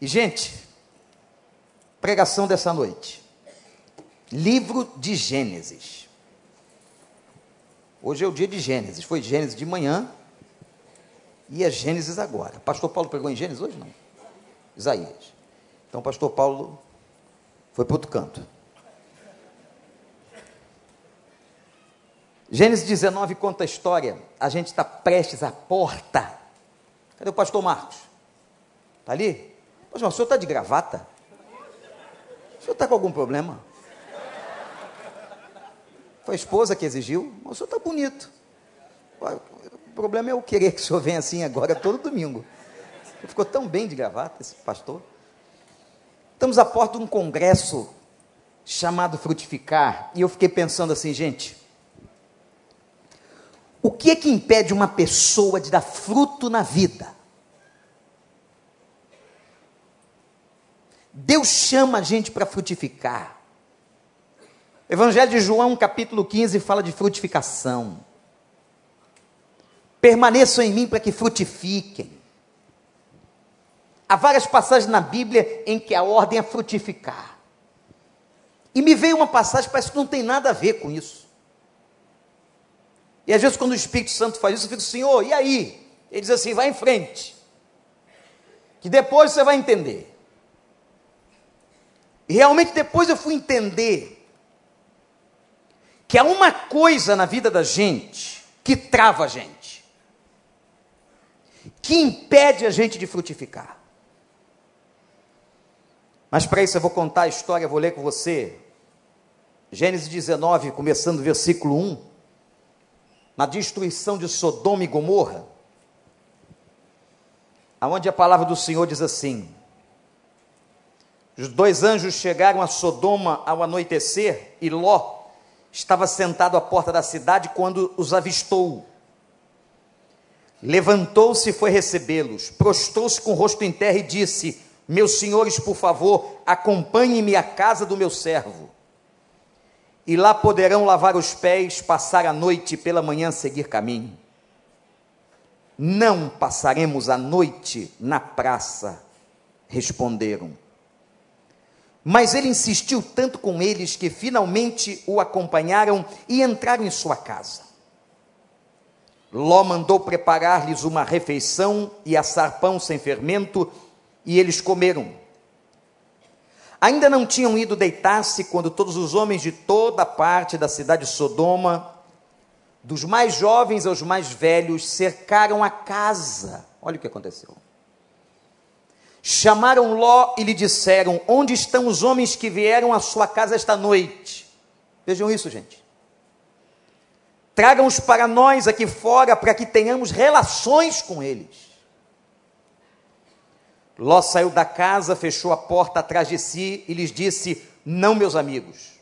E, gente, pregação dessa noite. Livro de Gênesis. Hoje é o dia de Gênesis. Foi Gênesis de manhã e é Gênesis agora. Pastor Paulo pregou em Gênesis hoje? Não. Isaías. Então, pastor Paulo foi para outro canto. Gênesis 19 conta a história. A gente está prestes à porta. Cadê o pastor Marcos? Está ali? Pastor, o senhor está de gravata? O senhor está com algum problema? Foi a esposa que exigiu? O senhor está bonito. O problema é eu querer que o senhor venha assim agora todo domingo. Ficou tão bem de gravata esse pastor. Estamos à porta de um congresso chamado Frutificar. E eu fiquei pensando assim, gente. O que é que impede uma pessoa de dar fruto na vida? Deus chama a gente para frutificar. Evangelho de João, capítulo 15, fala de frutificação. Permaneçam em mim para que frutifiquem. Há várias passagens na Bíblia em que a ordem é frutificar. E me veio uma passagem parece que não tem nada a ver com isso. E às vezes, quando o Espírito Santo faz isso, eu fico, Senhor, e aí? Ele diz assim: vai em frente, que depois você vai entender. E realmente, depois eu fui entender que há uma coisa na vida da gente que trava a gente, que impede a gente de frutificar. Mas para isso eu vou contar a história, vou ler com você. Gênesis 19, começando o versículo 1. Na destruição de Sodoma e Gomorra, aonde a palavra do Senhor diz assim: Os dois anjos chegaram a Sodoma ao anoitecer e Ló estava sentado à porta da cidade quando os avistou. Levantou-se e foi recebê-los, prostrou-se com o rosto em terra e disse: Meus senhores, por favor, acompanhem-me à casa do meu servo. E lá poderão lavar os pés, passar a noite e pela manhã seguir caminho. Não passaremos a noite na praça, responderam. Mas ele insistiu tanto com eles que finalmente o acompanharam e entraram em sua casa. Ló mandou preparar-lhes uma refeição e assar pão sem fermento, e eles comeram. Ainda não tinham ido deitar-se quando todos os homens de toda parte da cidade de Sodoma, dos mais jovens aos mais velhos, cercaram a casa. Olha o que aconteceu. Chamaram Ló e lhe disseram: Onde estão os homens que vieram à sua casa esta noite? Vejam isso, gente. Tragam-os para nós aqui fora para que tenhamos relações com eles. Ló saiu da casa, fechou a porta atrás de si e lhes disse: Não, meus amigos,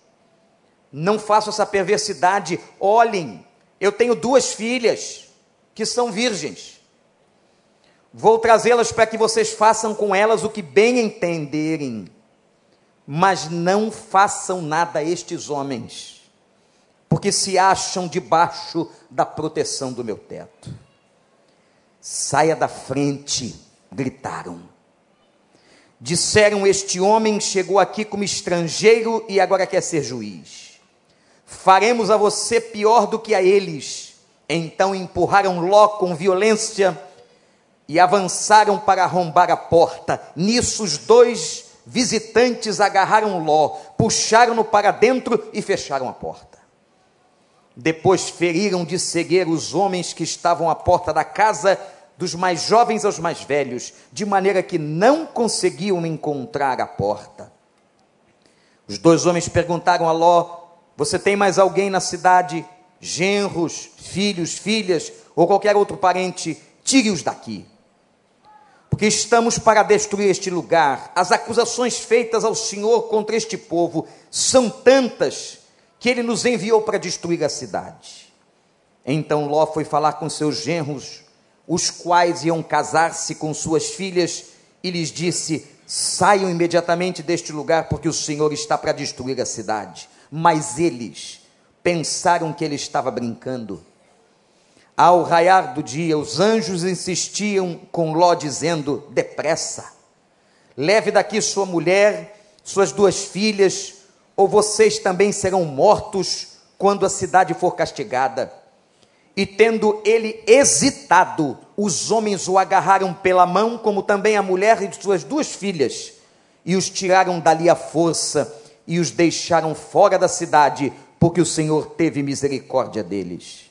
não façam essa perversidade. Olhem, eu tenho duas filhas que são virgens. Vou trazê-las para que vocês façam com elas o que bem entenderem. Mas não façam nada a estes homens, porque se acham debaixo da proteção do meu teto. Saia da frente, gritaram. Disseram: Este homem chegou aqui como estrangeiro e agora quer ser juiz. Faremos a você pior do que a eles. Então empurraram Ló com violência e avançaram para arrombar a porta. Nisso, os dois visitantes agarraram Ló, puxaram-no para dentro e fecharam a porta. Depois feriram de cegueira os homens que estavam à porta da casa, dos mais jovens aos mais velhos, de maneira que não conseguiam encontrar a porta. Os dois homens perguntaram a Ló: Você tem mais alguém na cidade? Genros, filhos, filhas ou qualquer outro parente? Tire-os daqui porque estamos para destruir este lugar. As acusações feitas ao Senhor contra este povo são tantas que ele nos enviou para destruir a cidade. Então Ló foi falar com seus genros, os quais iam casar-se com suas filhas, e lhes disse: Saiam imediatamente deste lugar, porque o Senhor está para destruir a cidade. Mas eles pensaram que ele estava brincando ao raiar do dia, os anjos insistiam com Ló, dizendo: Depressa, leve daqui sua mulher, suas duas filhas, ou vocês também serão mortos quando a cidade for castigada. E tendo ele hesitado, os homens o agarraram pela mão, como também a mulher e suas duas filhas, e os tiraram dali à força e os deixaram fora da cidade, porque o Senhor teve misericórdia deles.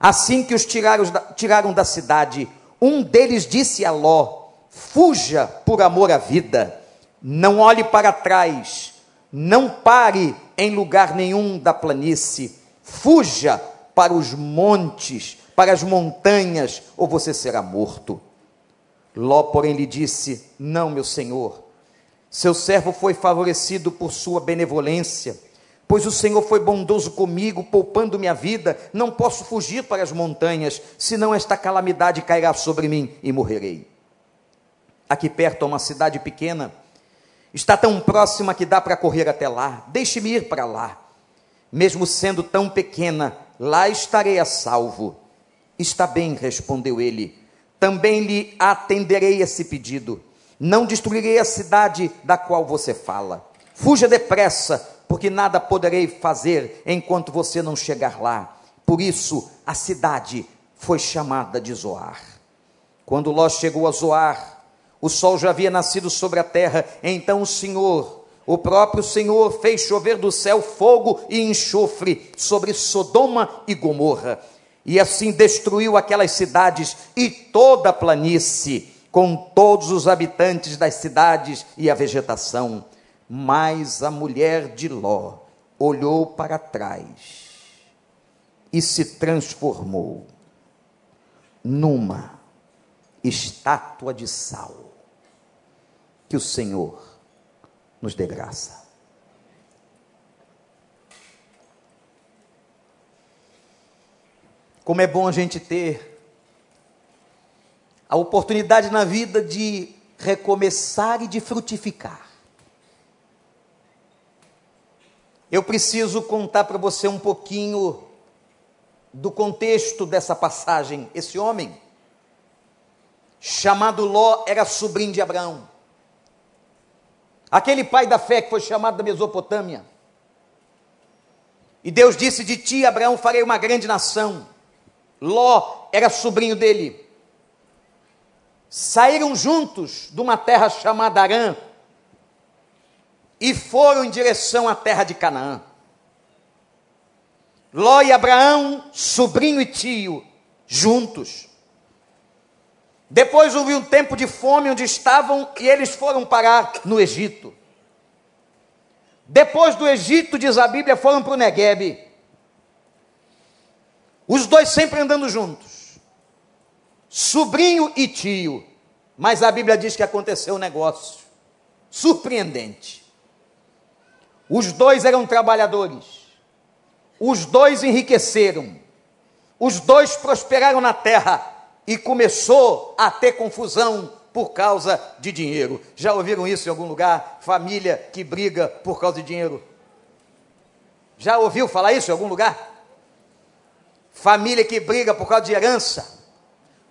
Assim que os tiraram, da cidade, um deles disse a Ló: Fuja por amor à vida, não olhe para trás, não pare em lugar nenhum da planície, fuja para os montes, para as montanhas, ou você será morto. Ló, porém, lhe disse: Não, meu senhor, seu servo foi favorecido por sua benevolência, pois o Senhor foi bondoso comigo, poupando minha vida. Não posso fugir para as montanhas, senão esta calamidade cairá sobre mim e morrerei. Aqui perto há uma cidade pequena, está tão próxima que dá para correr até lá. Deixe-me ir para lá. Mesmo sendo tão pequena, lá estarei a salvo. Está bem, respondeu ele. Também lhe atenderei esse pedido. Não destruirei a cidade da qual você fala. Fuja depressa, porque nada poderei fazer enquanto você não chegar lá. Por isso, a cidade foi chamada de Zoar. Quando Ló chegou a Zoar, o sol já havia nascido sobre a terra. Então o Senhor o próprio Senhor fez chover do céu fogo e enxofre sobre Sodoma e Gomorra, e assim destruiu aquelas cidades e toda a planície, com todos os habitantes das cidades e a vegetação. Mas a mulher de Ló olhou para trás e se transformou numa estátua de sal. Que o Senhor nos dê graça. Como é bom a gente ter a oportunidade na vida de recomeçar e de frutificar. Eu preciso contar para você um pouquinho do contexto dessa passagem. Esse homem, chamado Ló, era sobrinho de Abraão. Aquele pai da fé que foi chamado da Mesopotâmia. E Deus disse: De ti, Abraão, farei uma grande nação. Ló era sobrinho dele. Saíram juntos de uma terra chamada Arã e foram em direção à terra de Canaã. Ló e Abraão, sobrinho e tio, juntos. Depois houve um tempo de fome onde estavam e eles foram parar no Egito. Depois do Egito, diz a Bíblia, foram para o Negueb. Os dois sempre andando juntos. Sobrinho e tio. Mas a Bíblia diz que aconteceu um negócio surpreendente. Os dois eram trabalhadores. Os dois enriqueceram. Os dois prosperaram na terra e começou a ter confusão por causa de dinheiro. Já ouviram isso em algum lugar? Família que briga por causa de dinheiro. Já ouviu falar isso em algum lugar? Família que briga por causa de herança,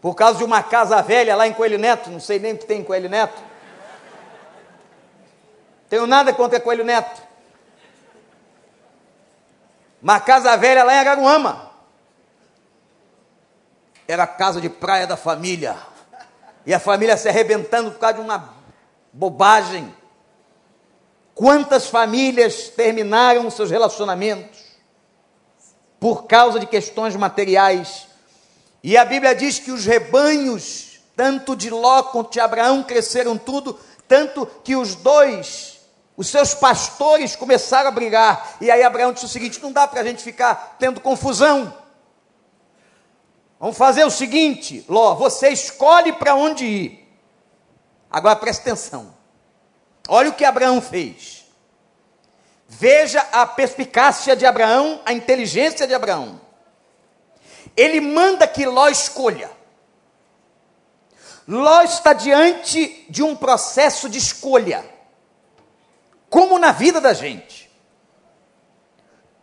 por causa de uma casa velha lá em Coelho Neto, não sei nem o que tem em Coelho Neto. Tenho nada contra Coelho Neto. Uma casa velha lá em Araruama era a casa de praia da família. E a família se arrebentando por causa de uma bobagem. Quantas famílias terminaram seus relacionamentos por causa de questões materiais? E a Bíblia diz que os rebanhos, tanto de Ló quanto de Abraão, cresceram tudo, tanto que os dois, os seus pastores, começaram a brigar. E aí Abraão disse o seguinte: não dá para a gente ficar tendo confusão. Vamos fazer o seguinte, Ló, você escolhe para onde ir. Agora preste atenção. Olha o que Abraão fez. Veja a perspicácia de Abraão, a inteligência de Abraão. Ele manda que Ló escolha. Ló está diante de um processo de escolha, como na vida da gente.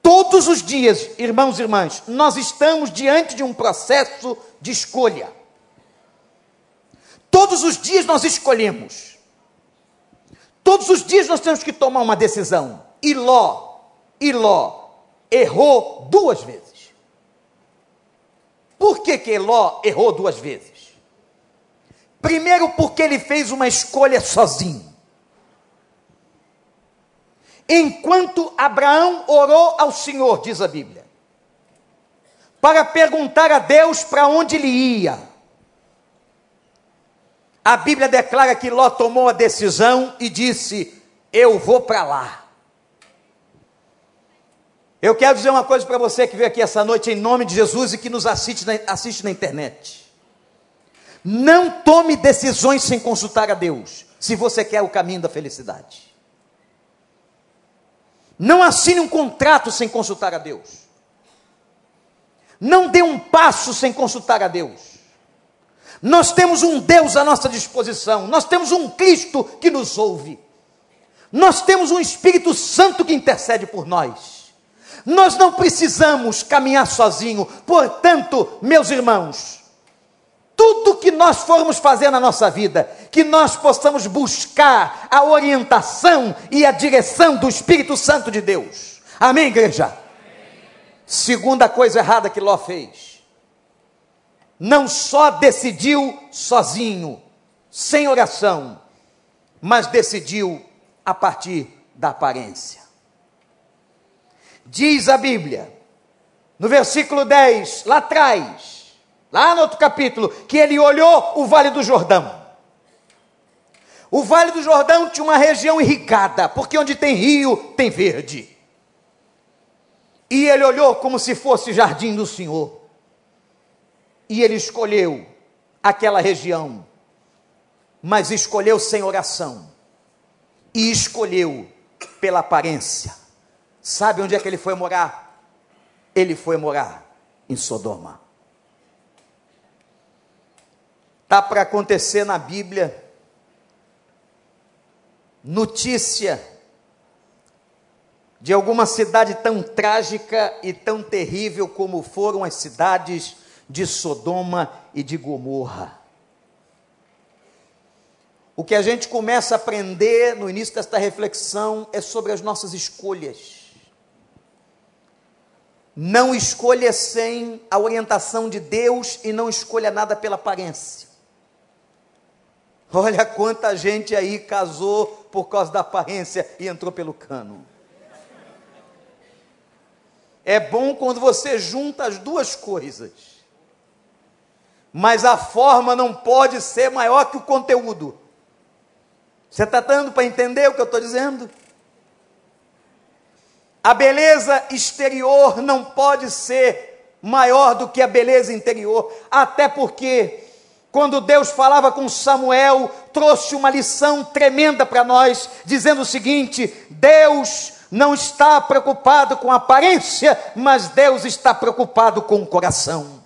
Todos os dias, irmãos e irmãs, nós estamos diante de um processo de escolha. Todos os dias nós escolhemos. Todos os dias nós temos que tomar uma decisão. E Ló, e Ló errou duas vezes. Por que, que Ló errou duas vezes? Primeiro, porque ele fez uma escolha sozinho. Enquanto Abraão orou ao Senhor, diz a Bíblia, para perguntar a Deus para onde ele ia. A Bíblia declara que Ló tomou a decisão e disse: Eu vou para lá. Eu quero dizer uma coisa para você que veio aqui essa noite em nome de Jesus e que nos assiste na, assiste na internet. Não tome decisões sem consultar a Deus, se você quer o caminho da felicidade. Não assine um contrato sem consultar a Deus. Não dê um passo sem consultar a Deus. Nós temos um Deus à nossa disposição, nós temos um Cristo que nos ouve, nós temos um Espírito Santo que intercede por nós. Nós não precisamos caminhar sozinho. Portanto, meus irmãos, tudo que nós formos fazer na nossa vida, que nós possamos buscar a orientação e a direção do Espírito Santo de Deus. Amém, igreja? Segunda coisa errada que Ló fez. Não só decidiu sozinho, sem oração, mas decidiu a partir da aparência. Diz a Bíblia, no versículo 10, lá atrás, lá no outro capítulo, que ele olhou o Vale do Jordão. O Vale do Jordão tinha uma região irrigada, porque onde tem rio, tem verde. E ele olhou como se fosse jardim do Senhor. E ele escolheu aquela região, mas escolheu sem oração. E escolheu pela aparência. Sabe onde é que ele foi morar? Ele foi morar em Sodoma. Está para acontecer na Bíblia notícia de alguma cidade tão trágica e tão terrível como foram as cidades de Sodoma e de Gomorra. O que a gente começa a aprender no início desta reflexão é sobre as nossas escolhas. Não escolha sem a orientação de Deus e não escolha nada pela aparência. Olha quanta gente aí casou por causa da aparência e entrou pelo cano. É bom quando você junta as duas coisas. Mas a forma não pode ser maior que o conteúdo. Você está dando para entender o que eu estou dizendo? A beleza exterior não pode ser maior do que a beleza interior, até porque quando Deus falava com Samuel, trouxe uma lição tremenda para nós, dizendo o seguinte: Deus não está preocupado com a aparência, mas Deus está preocupado com o coração.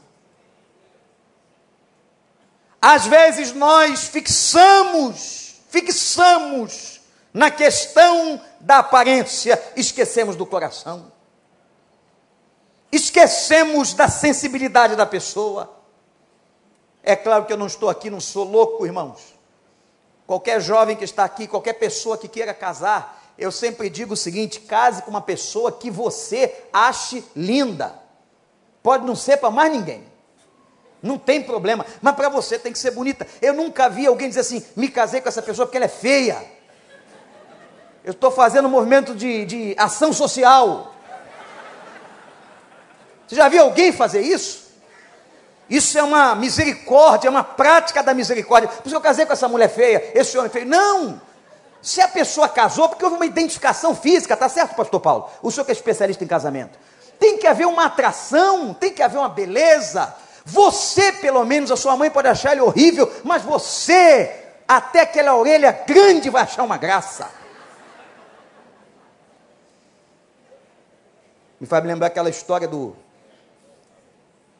Às vezes nós fixamos, fixamos na questão da aparência, esquecemos do coração. Esquecemos da sensibilidade da pessoa. É claro que eu não estou aqui, não sou louco, irmãos. Qualquer jovem que está aqui, qualquer pessoa que queira casar, eu sempre digo o seguinte: case com uma pessoa que você ache linda. Pode não ser para mais ninguém. Não tem problema, mas para você tem que ser bonita. Eu nunca vi alguém dizer assim: me casei com essa pessoa porque ela é feia. Eu estou fazendo um movimento de, de ação social. Você já viu alguém fazer isso? Isso é uma misericórdia, é uma prática da misericórdia. Por isso eu casei com essa mulher feia, esse homem feio. Não! Se a pessoa casou, porque houve uma identificação física, tá certo, pastor Paulo? O senhor que é especialista em casamento. Tem que haver uma atração, tem que haver uma beleza. Você, pelo menos, a sua mãe pode achar ele horrível, mas você, até aquela orelha grande, vai achar uma graça. Me faz lembrar aquela história do,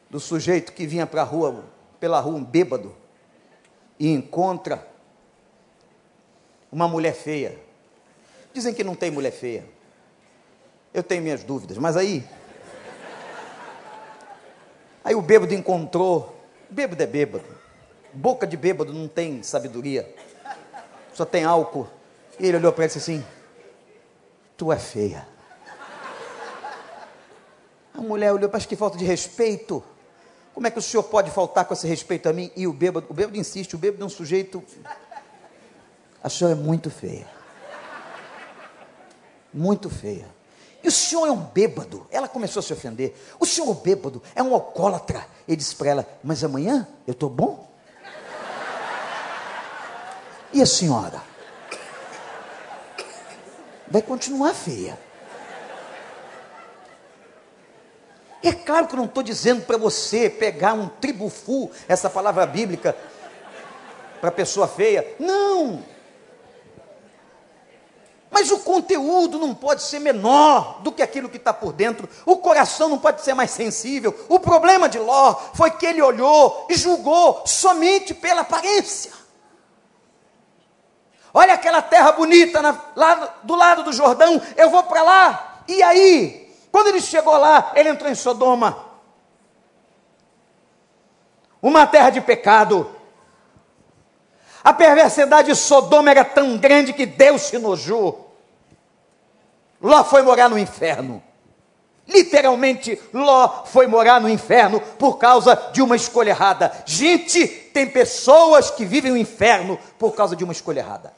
do sujeito que vinha para rua, pela rua, um bêbado, e encontra uma mulher feia. Dizem que não tem mulher feia. Eu tenho minhas dúvidas, mas aí. Aí o bêbado encontrou. Bêbado é bêbado. Boca de bêbado não tem sabedoria. Só tem álcool. E ele olhou para ele e disse assim: Tu é feia. A mulher olhou, para que falta de respeito. Como é que o senhor pode faltar com esse respeito a mim? E o bêbado, o bêbado insiste, o bêbado é um sujeito. A senhora é muito feia. Muito feia. E o senhor é um bêbado. Ela começou a se ofender. O senhor é um bêbado, é um alcoólatra. Ele disse para ela: Mas amanhã eu estou bom? E a senhora? Vai continuar feia. É claro que eu não estou dizendo para você pegar um tribufu, essa palavra bíblica, para pessoa feia. Não! Mas o conteúdo não pode ser menor do que aquilo que está por dentro. O coração não pode ser mais sensível. O problema de Ló foi que ele olhou e julgou somente pela aparência. Olha aquela terra bonita na, lá do lado do Jordão, eu vou para lá. E aí? Quando ele chegou lá, ele entrou em Sodoma. Uma terra de pecado. A perversidade de Sodoma era tão grande que Deus se nojou. Ló foi morar no inferno. Literalmente, Ló foi morar no inferno por causa de uma escolha errada. Gente, tem pessoas que vivem o inferno por causa de uma escolha errada.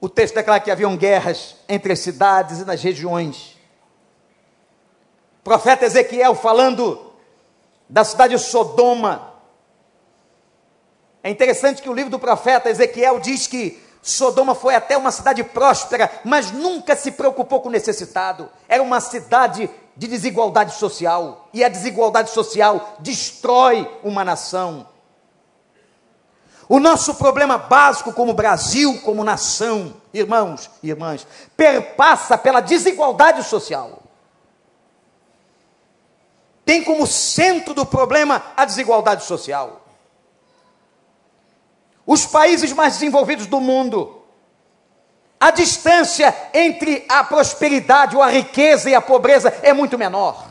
O texto declara que haviam guerras entre as cidades e nas regiões. O profeta Ezequiel falando da cidade de Sodoma. É interessante que o livro do profeta Ezequiel diz que Sodoma foi até uma cidade próspera, mas nunca se preocupou com o necessitado. Era uma cidade de desigualdade social, e a desigualdade social destrói uma nação. O nosso problema básico como Brasil, como nação, irmãos e irmãs, perpassa pela desigualdade social. Tem como centro do problema a desigualdade social. Os países mais desenvolvidos do mundo, a distância entre a prosperidade ou a riqueza e a pobreza é muito menor.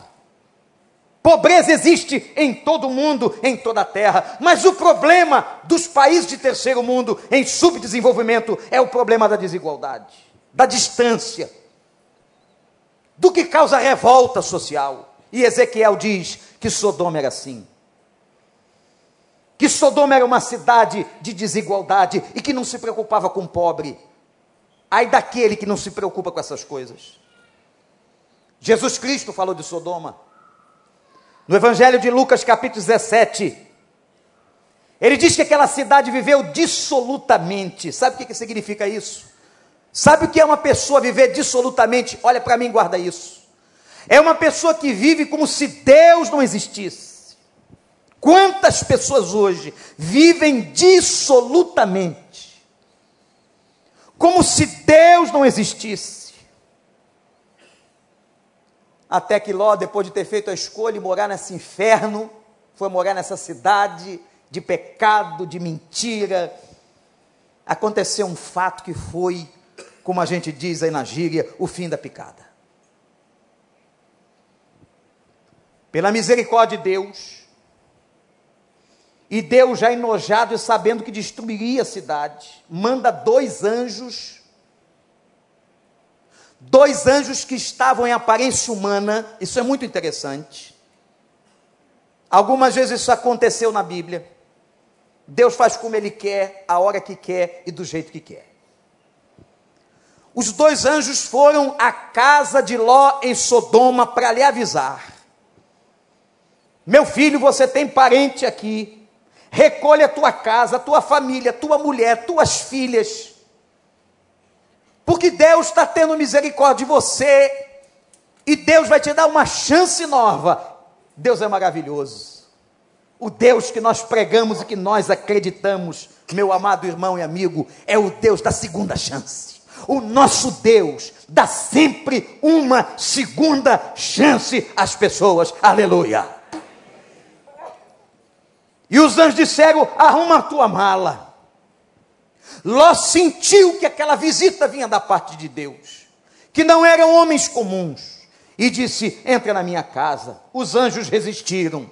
Pobreza existe em todo o mundo, em toda a terra, mas o problema dos países de terceiro mundo em subdesenvolvimento é o problema da desigualdade, da distância, do que causa revolta social. E Ezequiel diz que Sodoma era assim. Que Sodoma era uma cidade de desigualdade e que não se preocupava com o pobre. Ai daquele que não se preocupa com essas coisas. Jesus Cristo falou de Sodoma. No Evangelho de Lucas, capítulo 17, ele diz que aquela cidade viveu dissolutamente. Sabe o que, que significa isso? Sabe o que é uma pessoa viver dissolutamente? Olha para mim, guarda isso. É uma pessoa que vive como se Deus não existisse. Quantas pessoas hoje vivem dissolutamente? Como se Deus não existisse. Até que Ló, depois de ter feito a escolha de morar nesse inferno, foi morar nessa cidade de pecado, de mentira. Aconteceu um fato que foi, como a gente diz aí na gíria, o fim da picada. Pela misericórdia de Deus, e Deus já enojado e sabendo que destruiria a cidade, manda dois anjos dois anjos que estavam em aparência humana, isso é muito interessante. Algumas vezes isso aconteceu na Bíblia. Deus faz como Ele quer, a hora que quer e do jeito que quer. Os dois anjos foram à casa de Ló em Sodoma para lhe avisar: Meu filho, você tem parente aqui. Recolhe a tua casa, a tua família, tua mulher, tuas filhas porque Deus está tendo misericórdia de você, e Deus vai te dar uma chance nova. Deus é maravilhoso. O Deus que nós pregamos e que nós acreditamos, meu amado irmão e amigo, é o Deus da segunda chance. O nosso Deus dá sempre uma segunda chance às pessoas. Aleluia. E os anjos disseram: arruma a tua mala Ló sentiu que aquela visita vinha da parte de Deus, que não eram homens comuns, e disse: Entra na minha casa. Os anjos resistiram,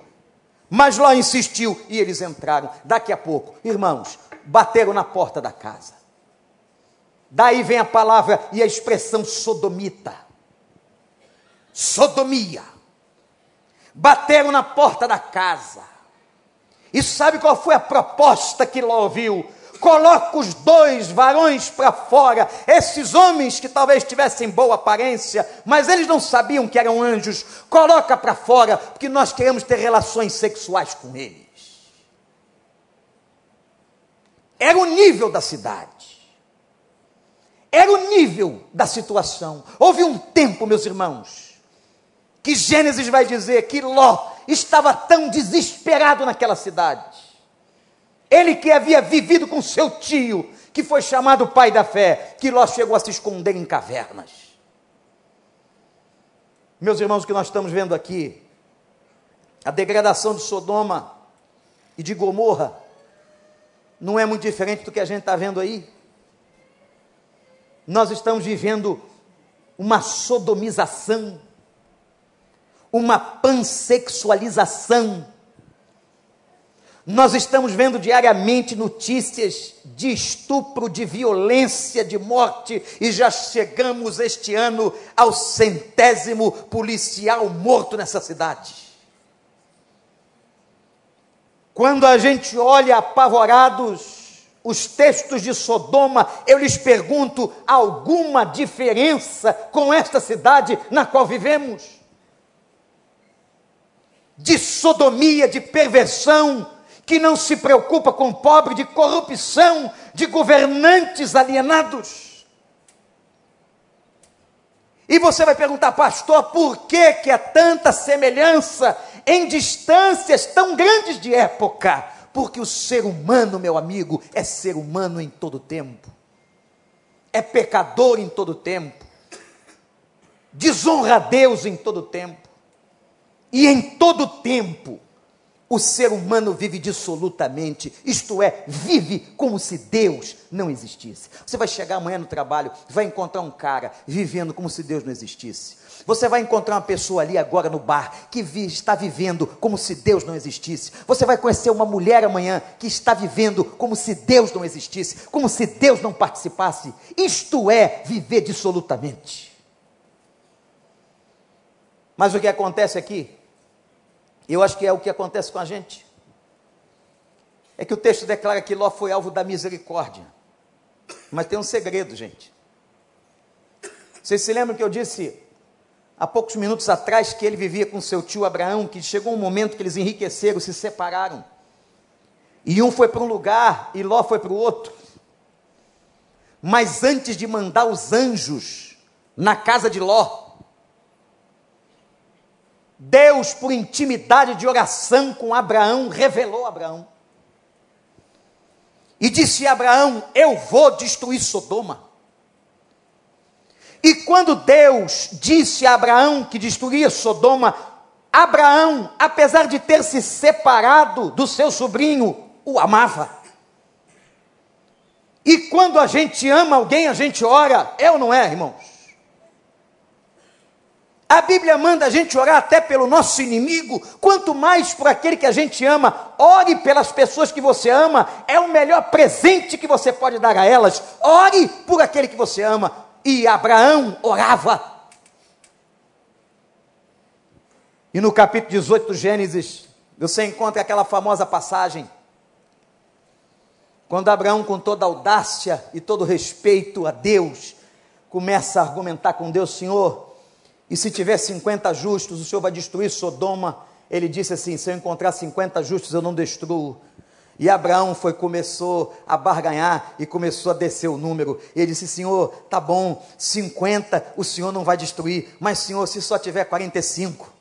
mas Ló insistiu e eles entraram. Daqui a pouco, irmãos, bateram na porta da casa. Daí vem a palavra e a expressão sodomita. Sodomia. Bateram na porta da casa. E sabe qual foi a proposta que Ló ouviu? Coloca os dois varões para fora, esses homens que talvez tivessem boa aparência, mas eles não sabiam que eram anjos. Coloca para fora, porque nós queremos ter relações sexuais com eles. Era o nível da cidade. Era o nível da situação. Houve um tempo, meus irmãos, que Gênesis vai dizer que Ló estava tão desesperado naquela cidade. Ele que havia vivido com seu tio, que foi chamado pai da fé, que Ló chegou a se esconder em cavernas. Meus irmãos, o que nós estamos vendo aqui, a degradação de Sodoma e de Gomorra, não é muito diferente do que a gente está vendo aí. Nós estamos vivendo uma sodomização, uma pansexualização. Nós estamos vendo diariamente notícias de estupro, de violência, de morte, e já chegamos este ano ao centésimo policial morto nessa cidade. Quando a gente olha apavorados os textos de Sodoma, eu lhes pergunto: alguma diferença com esta cidade na qual vivemos? De sodomia, de perversão, que não se preocupa com o pobre, de corrupção, de governantes alienados. E você vai perguntar, pastor, por que, que é tanta semelhança em distâncias tão grandes de época, porque o ser humano, meu amigo, é ser humano em todo tempo, é pecador em todo tempo, desonra a Deus em todo tempo, e em todo tempo o ser humano vive dissolutamente, isto é, vive como se Deus não existisse. Você vai chegar amanhã no trabalho, vai encontrar um cara vivendo como se Deus não existisse. Você vai encontrar uma pessoa ali agora no bar que vi, está vivendo como se Deus não existisse. Você vai conhecer uma mulher amanhã que está vivendo como se Deus não existisse, como se Deus não participasse. Isto é viver dissolutamente. Mas o que acontece aqui, eu acho que é o que acontece com a gente, é que o texto declara que Ló foi alvo da misericórdia. Mas tem um segredo, gente. Vocês se lembram que eu disse há poucos minutos atrás que ele vivia com seu tio Abraão, que chegou um momento que eles enriqueceram, se separaram. E um foi para um lugar e Ló foi para o outro. Mas antes de mandar os anjos na casa de Ló, Deus, por intimidade de oração com Abraão, revelou a Abraão. E disse a Abraão: Eu vou destruir Sodoma. E quando Deus disse a Abraão que destruiria Sodoma, Abraão, apesar de ter se separado do seu sobrinho, o amava. E quando a gente ama alguém, a gente ora, é ou não é, irmãos? A Bíblia manda a gente orar até pelo nosso inimigo, quanto mais por aquele que a gente ama. Ore pelas pessoas que você ama, é o melhor presente que você pode dar a elas. Ore por aquele que você ama e Abraão orava. E no capítulo 18 do Gênesis, você encontra aquela famosa passagem, quando Abraão, com toda audácia e todo respeito a Deus, começa a argumentar com Deus: Senhor, e se tiver 50 justos, o Senhor vai destruir Sodoma? Ele disse assim: Se eu encontrar 50 justos, eu não destruo. E Abraão foi, começou a barganhar e começou a descer o número. Ele disse: Senhor, tá bom, 50 o Senhor não vai destruir, mas Senhor, se só tiver 45.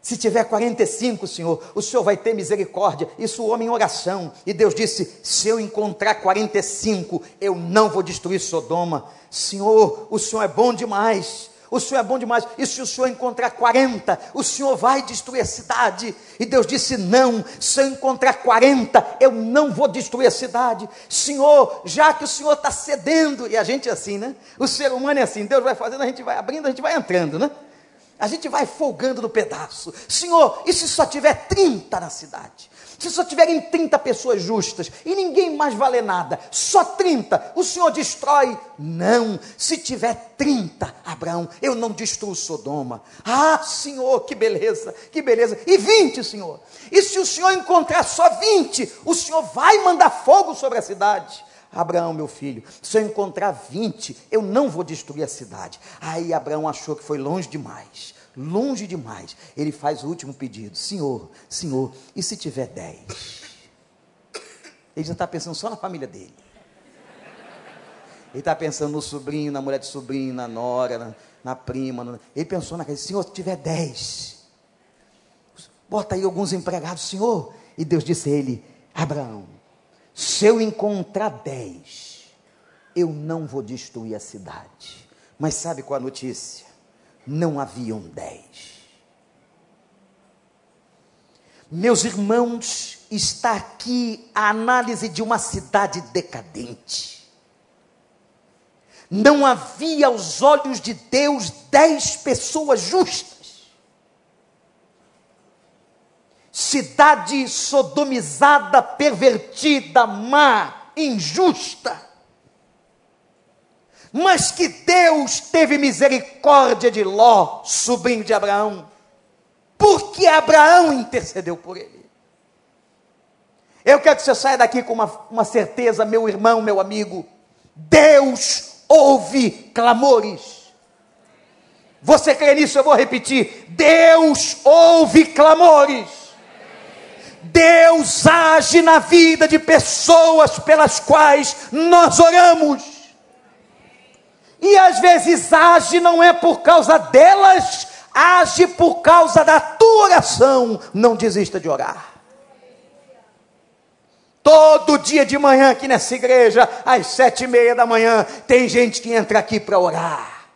Se tiver 45, Senhor, o Senhor vai ter misericórdia. Isso o homem em oração. E Deus disse: Se eu encontrar 45, eu não vou destruir Sodoma. Senhor, o Senhor é bom demais o Senhor é bom demais. E se o Senhor encontrar 40, o Senhor vai destruir a cidade. E Deus disse: Não, se eu encontrar 40, eu não vou destruir a cidade. Senhor, já que o Senhor está cedendo, e a gente é assim, né? O ser humano é assim: Deus vai fazendo, a gente vai abrindo, a gente vai entrando, né? A gente vai folgando no pedaço. Senhor, e se só tiver 30 na cidade? Se só tiverem 30 pessoas justas e ninguém mais vale nada, só 30, o Senhor destrói? Não. Se tiver 30, Abraão, eu não destruo Sodoma. Ah, Senhor, que beleza, que beleza. E 20, Senhor. E se o Senhor encontrar só 20, o Senhor vai mandar fogo sobre a cidade. Abraão, meu filho, se eu encontrar 20, eu não vou destruir a cidade. Aí Abraão achou que foi longe demais longe demais. Ele faz o último pedido: Senhor, Senhor, e se tiver dez? Ele já está pensando só na família dele. Ele está pensando no sobrinho, na mulher de sobrinho, na nora, na, na prima. Na... Ele pensou naquele, Senhor, se tiver dez, bota aí alguns empregados, Senhor. E Deus disse a ele, Abraão, se eu encontrar dez, eu não vou destruir a cidade. Mas sabe qual a notícia? Não haviam dez. Meus irmãos, está aqui a análise de uma cidade decadente. Não havia aos olhos de Deus dez pessoas justas. Cidade sodomizada, pervertida, má, injusta mas que Deus teve misericórdia de Ló, sobrinho de Abraão, porque Abraão intercedeu por ele. Eu quero que você saia daqui com uma, uma certeza, meu irmão, meu amigo: Deus ouve clamores. Você crê nisso? Eu vou repetir: Deus ouve clamores. Deus age na vida de pessoas pelas quais nós oramos. E às vezes age não é por causa delas, age por causa da tua oração. Não desista de orar. Todo dia de manhã aqui nessa igreja, às sete e meia da manhã, tem gente que entra aqui para orar.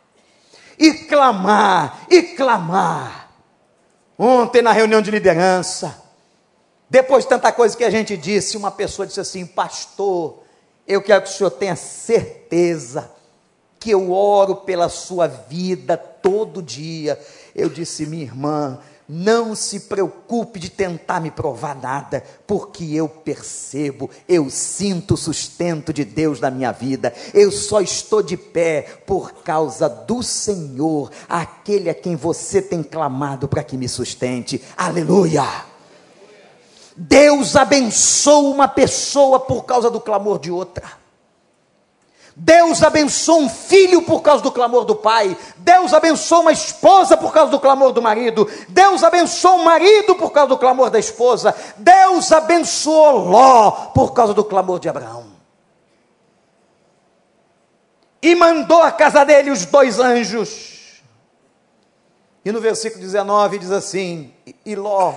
E clamar, e clamar. Ontem na reunião de liderança, depois de tanta coisa que a gente disse, uma pessoa disse assim: Pastor, eu quero que o senhor tenha certeza que eu oro pela sua vida todo dia. Eu disse, minha irmã, não se preocupe de tentar me provar nada, porque eu percebo, eu sinto o sustento de Deus na minha vida. Eu só estou de pé por causa do Senhor, aquele a quem você tem clamado para que me sustente. Aleluia! Deus abençoa uma pessoa por causa do clamor de outra. Deus abençoa um filho por causa do clamor do pai. Deus abençoa uma esposa por causa do clamor do marido. Deus abençoa um marido por causa do clamor da esposa. Deus abençoou Ló por causa do clamor de Abraão. E mandou à casa dele os dois anjos. E no versículo 19 diz assim: E Ló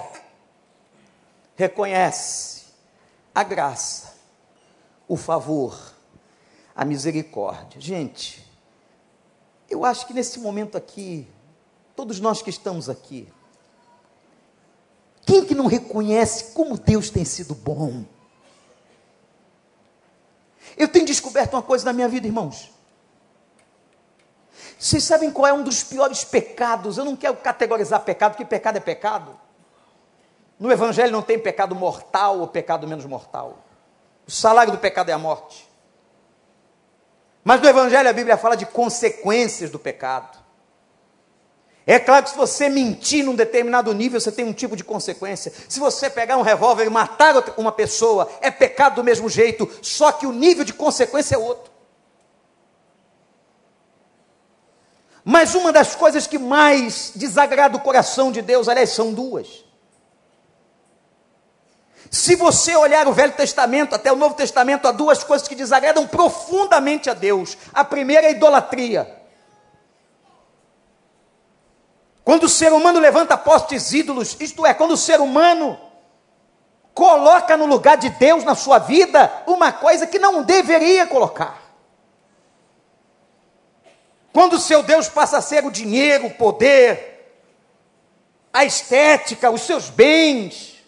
reconhece a graça, o favor a misericórdia. Gente, eu acho que nesse momento aqui, todos nós que estamos aqui, quem que não reconhece como Deus tem sido bom? Eu tenho descoberto uma coisa na minha vida, irmãos. Vocês sabem qual é um dos piores pecados? Eu não quero categorizar pecado, porque pecado é pecado. No Evangelho não tem pecado mortal ou pecado menos mortal. O salário do pecado é a morte. Mas no Evangelho a Bíblia fala de consequências do pecado. É claro que se você mentir num determinado nível, você tem um tipo de consequência. Se você pegar um revólver e matar uma pessoa, é pecado do mesmo jeito, só que o nível de consequência é outro. Mas uma das coisas que mais desagrada o coração de Deus, aliás, são duas. Se você olhar o Velho Testamento até o Novo Testamento, há duas coisas que desagradam profundamente a Deus. A primeira é a idolatria. Quando o ser humano levanta postes ídolos, isto é, quando o ser humano coloca no lugar de Deus na sua vida uma coisa que não deveria colocar. Quando o seu Deus passa a ser o dinheiro, o poder, a estética, os seus bens,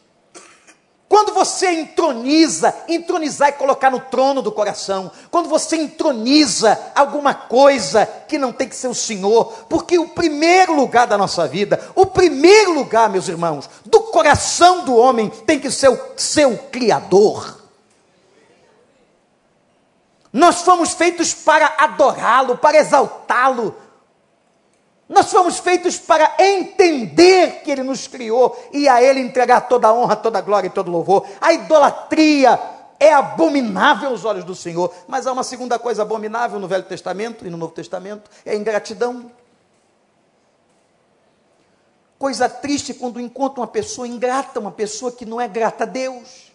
Quando você entroniza, entronizar é colocar no trono do coração. Quando você entroniza alguma coisa que não tem que ser o Senhor, porque o primeiro lugar da nossa vida, o primeiro lugar, meus irmãos, do coração do homem tem que ser o seu Criador. Nós fomos feitos para adorá-lo, para exaltá-lo, nós fomos feitos para entender que Ele nos criou e a Ele entregar toda a honra, toda a glória e todo o louvor. A idolatria é abominável aos olhos do Senhor, mas há uma segunda coisa abominável no Velho Testamento e no Novo Testamento: é a ingratidão. Coisa triste quando encontra uma pessoa ingrata, uma pessoa que não é grata a Deus.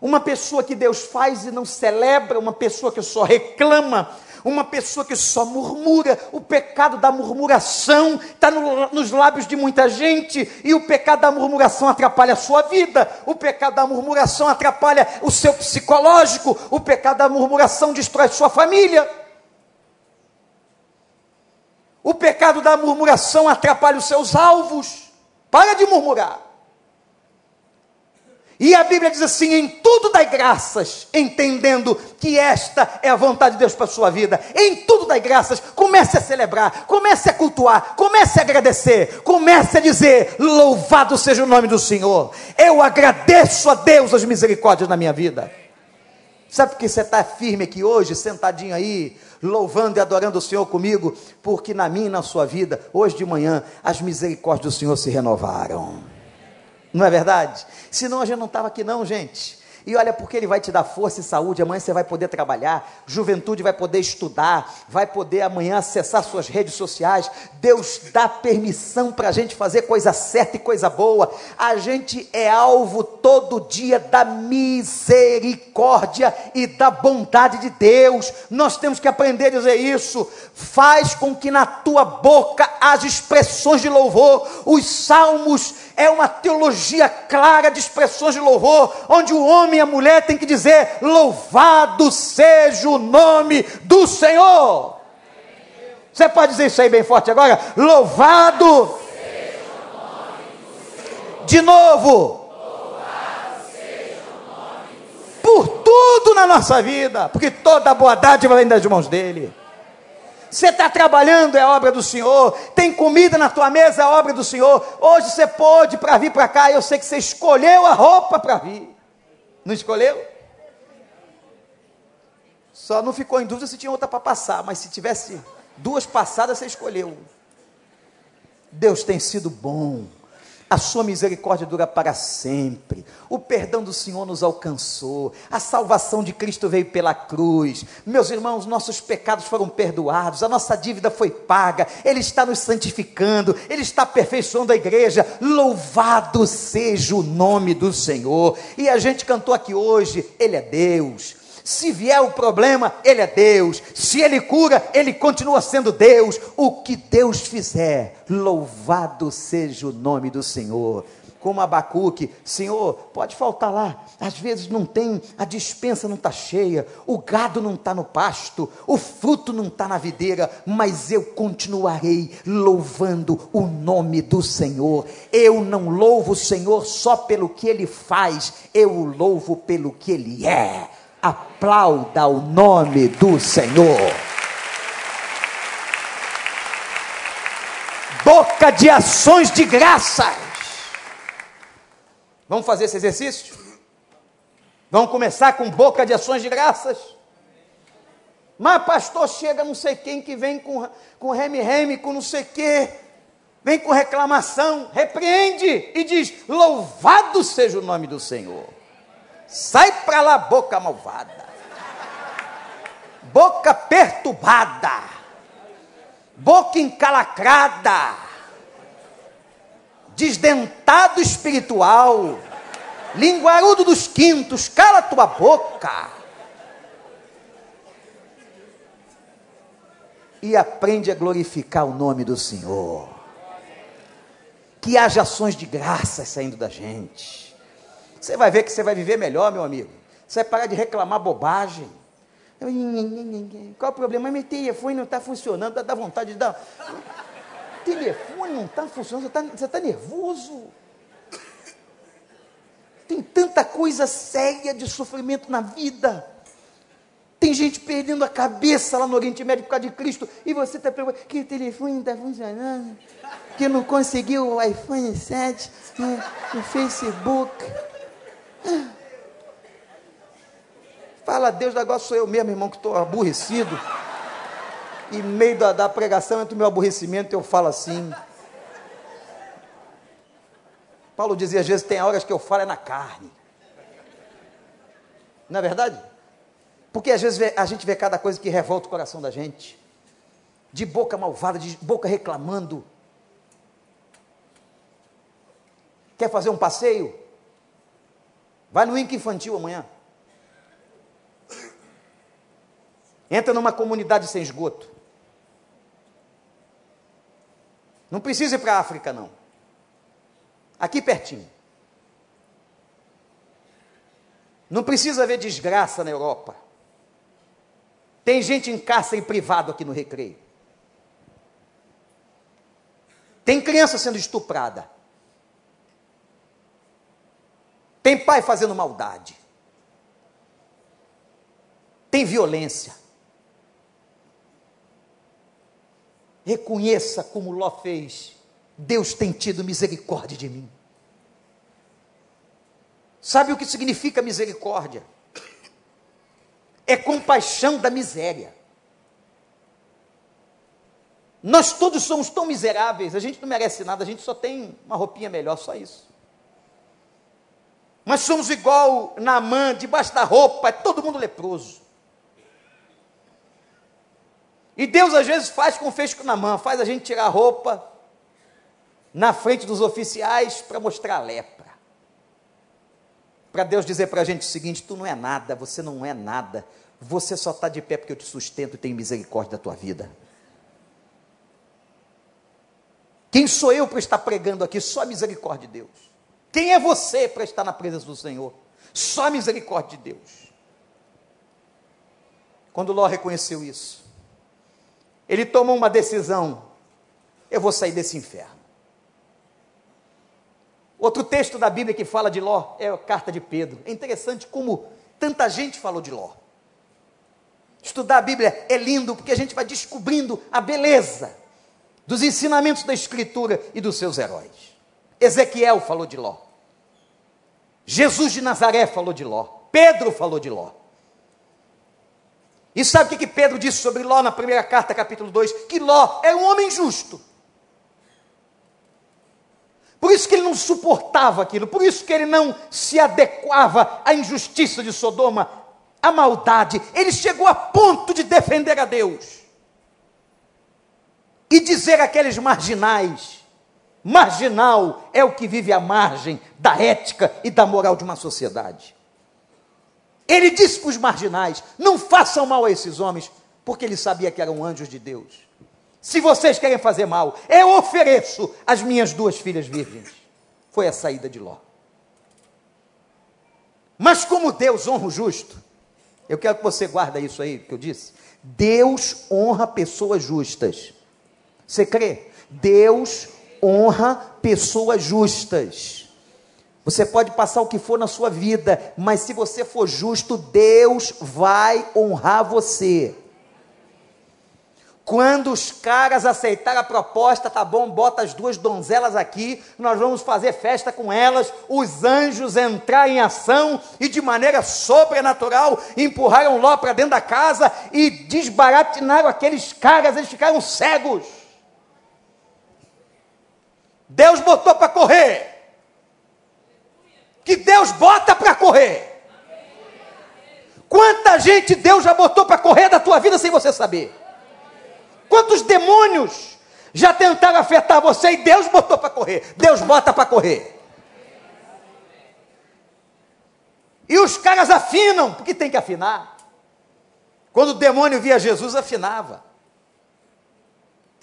Uma pessoa que Deus faz e não celebra, uma pessoa que só reclama, uma pessoa que só murmura, o pecado da murmuração está no, nos lábios de muita gente, e o pecado da murmuração atrapalha a sua vida, o pecado da murmuração atrapalha o seu psicológico, o pecado da murmuração destrói sua família. O pecado da murmuração atrapalha os seus alvos. Para de murmurar. E a Bíblia diz assim: em tudo dai graças, entendendo que esta é a vontade de Deus para a sua vida. Em tudo dai graças, comece a celebrar, comece a cultuar, comece a agradecer, comece a dizer: louvado seja o nome do Senhor. Eu agradeço a Deus as misericórdias na minha vida. Sabe por que você está firme aqui hoje, sentadinho aí, louvando e adorando o Senhor comigo? Porque na minha e na sua vida, hoje de manhã, as misericórdias do Senhor se renovaram. Não é verdade? Senão a gente não estava aqui, não, gente. E olha, porque Ele vai te dar força e saúde, amanhã você vai poder trabalhar, juventude vai poder estudar, vai poder amanhã acessar suas redes sociais. Deus dá permissão para a gente fazer coisa certa e coisa boa. A gente é alvo todo dia da misericórdia e da bondade de Deus. Nós temos que aprender a dizer isso. Faz com que na tua boca as expressões de louvor, os salmos é uma teologia clara de expressões de louvor, onde o homem e a mulher têm que dizer: Louvado seja o nome do Senhor. Você pode dizer isso aí bem forte agora? Louvado. De novo. Por tudo na nossa vida, porque toda boa dádiva vem das mãos dele. Você está trabalhando, é obra do Senhor. Tem comida na tua mesa, é obra do Senhor. Hoje você pôde para vir para cá. Eu sei que você escolheu a roupa para vir. Não escolheu? Só não ficou em dúvida se tinha outra para passar. Mas se tivesse duas passadas, você escolheu. Deus tem sido bom a sua misericórdia dura para sempre. O perdão do Senhor nos alcançou. A salvação de Cristo veio pela cruz. Meus irmãos, nossos pecados foram perdoados. A nossa dívida foi paga. Ele está nos santificando. Ele está aperfeiçoando a igreja. Louvado seja o nome do Senhor. E a gente cantou aqui hoje: Ele é Deus. Se vier o problema, Ele é Deus. Se Ele cura, Ele continua sendo Deus. O que Deus fizer, louvado seja o nome do Senhor. Como Abacuque, Senhor, pode faltar lá. Às vezes não tem, a dispensa não está cheia, o gado não está no pasto, o fruto não está na videira, mas eu continuarei louvando o nome do Senhor. Eu não louvo o Senhor só pelo que Ele faz, eu o louvo pelo que Ele é aplauda o nome do Senhor. Boca de ações de graças. Vamos fazer esse exercício? Vamos começar com boca de ações de graças? Mas pastor, chega não sei quem que vem com, com reme-reme, com não sei quê, vem com reclamação, repreende e diz: Louvado seja o nome do Senhor. Sai para lá, boca malvada. Boca perturbada. Boca encalacrada. Desdentado espiritual. Linguarudo dos quintos, cala tua boca. E aprende a glorificar o nome do Senhor. Que haja ações de graça saindo da gente você vai ver que você vai viver melhor, meu amigo. Você vai parar de reclamar bobagem. Qual o problema? Meu telefone não está funcionando, dá, vontade de dar. Telefone não está funcionando, você está tá nervoso. Tem tanta coisa séria de sofrimento na vida. Tem gente perdendo a cabeça lá no Oriente Médio por causa de Cristo. E você está perguntando, que o telefone está funcionando? Que não conseguiu o iPhone 7 no, no Facebook. Fala a Deus, agora sou eu mesmo, irmão, que estou aborrecido. E meio da, da pregação, entre o meu aborrecimento, eu falo assim. Paulo dizia às vezes: tem horas que eu falo é na carne. Não é verdade? Porque às vezes a gente vê cada coisa que revolta o coração da gente. De boca malvada, de boca reclamando. Quer fazer um passeio? Vai no Inca Infantil amanhã. Entra numa comunidade sem esgoto. Não precisa ir para a África, não. Aqui pertinho. Não precisa ver desgraça na Europa. Tem gente em cárcere privado aqui no recreio. Tem criança sendo estuprada. Tem pai fazendo maldade. Tem violência. Reconheça como Ló fez. Deus tem tido misericórdia de mim. Sabe o que significa misericórdia? É compaixão da miséria. Nós todos somos tão miseráveis, a gente não merece nada, a gente só tem uma roupinha melhor, só isso. Mas somos igual na mão, debaixo da roupa, é todo mundo leproso. E Deus às vezes faz com fez na mão, faz a gente tirar a roupa na frente dos oficiais para mostrar a lepra. Para Deus dizer para a gente o seguinte: tu não é nada, você não é nada, você só está de pé porque eu te sustento e tenho misericórdia da tua vida. Quem sou eu para estar pregando aqui? Só a misericórdia de Deus. Quem é você para estar na presença do Senhor? Só a misericórdia de Deus. Quando Ló reconheceu isso, ele tomou uma decisão: eu vou sair desse inferno. Outro texto da Bíblia que fala de Ló é a carta de Pedro. É interessante como tanta gente falou de Ló. Estudar a Bíblia é lindo porque a gente vai descobrindo a beleza dos ensinamentos da Escritura e dos seus heróis. Ezequiel falou de Ló. Jesus de Nazaré falou de Ló. Pedro falou de Ló. E sabe o que, Pedro disse sobre Ló na primeira carta, capítulo 2? Que Ló é um homem justo. Por isso que ele não suportava aquilo, por isso que ele não se adequava à injustiça de Sodoma, à maldade. Ele chegou a ponto de defender a Deus e dizer àqueles marginais: marginal é o que vive à margem da ética e da moral de uma sociedade. Ele disse para os marginais: não façam mal a esses homens, porque ele sabia que eram anjos de Deus. Se vocês querem fazer mal, eu ofereço as minhas duas filhas virgens. Foi a saída de Ló. Mas como Deus honra o justo, eu quero que você guarde isso aí que eu disse. Deus honra pessoas justas. Você crê? Deus honra pessoas justas. Você pode passar o que for na sua vida, mas se você for justo, Deus vai honrar você. Quando os caras aceitaram a proposta, tá bom, bota as duas donzelas aqui, nós vamos fazer festa com elas. Os anjos entraram em ação e de maneira sobrenatural empurraram Ló para dentro da casa e desbaratinaram aqueles caras, eles ficaram cegos. Deus botou para correr que Deus bota para correr. Quanta gente Deus já botou para correr da tua vida sem você saber? Quantos demônios já tentaram afetar você e Deus botou para correr? Deus bota para correr. E os caras afinam, porque tem que afinar. Quando o demônio via Jesus, afinava.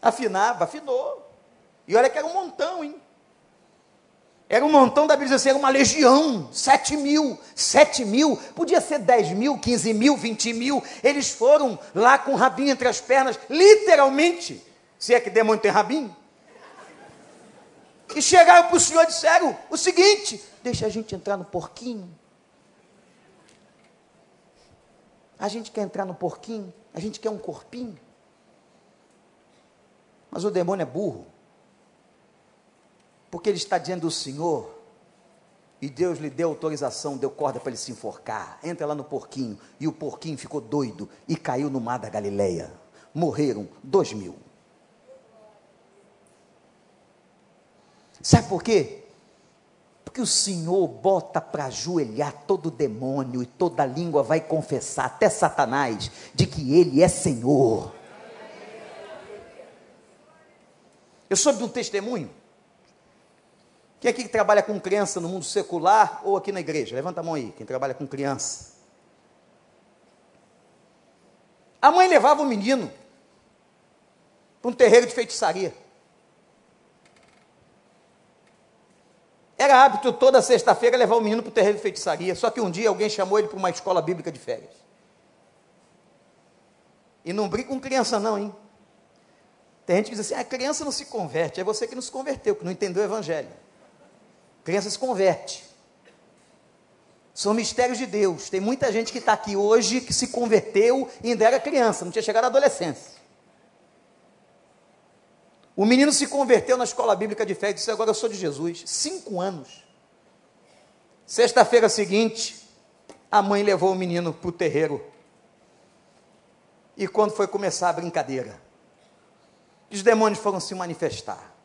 Afinava, afinou. E olha que era um montão, hein? Era um montão da Bíblia, assim, era uma legião, sete mil, sete mil, podia ser dez mil, quinze mil, vinte mil. Eles foram lá com o rabinho entre as pernas, literalmente, se é que demônio tem rabinho. E chegaram para o Senhor e disseram o seguinte: deixa a gente entrar no porquinho. A gente quer entrar no porquinho, a gente quer um corpinho. Mas o demônio é burro. Porque ele está diante do Senhor e Deus lhe deu autorização, deu corda para ele se enforcar. Entra lá no porquinho. E o porquinho ficou doido e caiu no mar da Galileia. Morreram dois mil. Sabe por quê? Porque o Senhor bota para ajoelhar todo demônio e toda língua vai confessar, até Satanás, de que Ele é Senhor. Eu soube de um testemunho quem aqui que trabalha com criança no mundo secular ou aqui na igreja? Levanta a mão aí, quem trabalha com criança. A mãe levava o menino para um terreiro de feitiçaria. Era hábito toda sexta-feira levar o menino para o terreiro de feitiçaria. Só que um dia alguém chamou ele para uma escola bíblica de férias. E não brinca com criança, não, hein? Tem gente que diz assim: a ah, criança não se converte. É você que não se converteu, que não entendeu o evangelho criança se converte. São mistérios de Deus. Tem muita gente que está aqui hoje que se converteu e ainda era criança, não tinha chegado à adolescência. O menino se converteu na escola bíblica de fé e disse: Agora eu sou de Jesus. Cinco anos. Sexta-feira seguinte, a mãe levou o menino para o terreiro. E quando foi começar a brincadeira, os demônios foram se manifestar.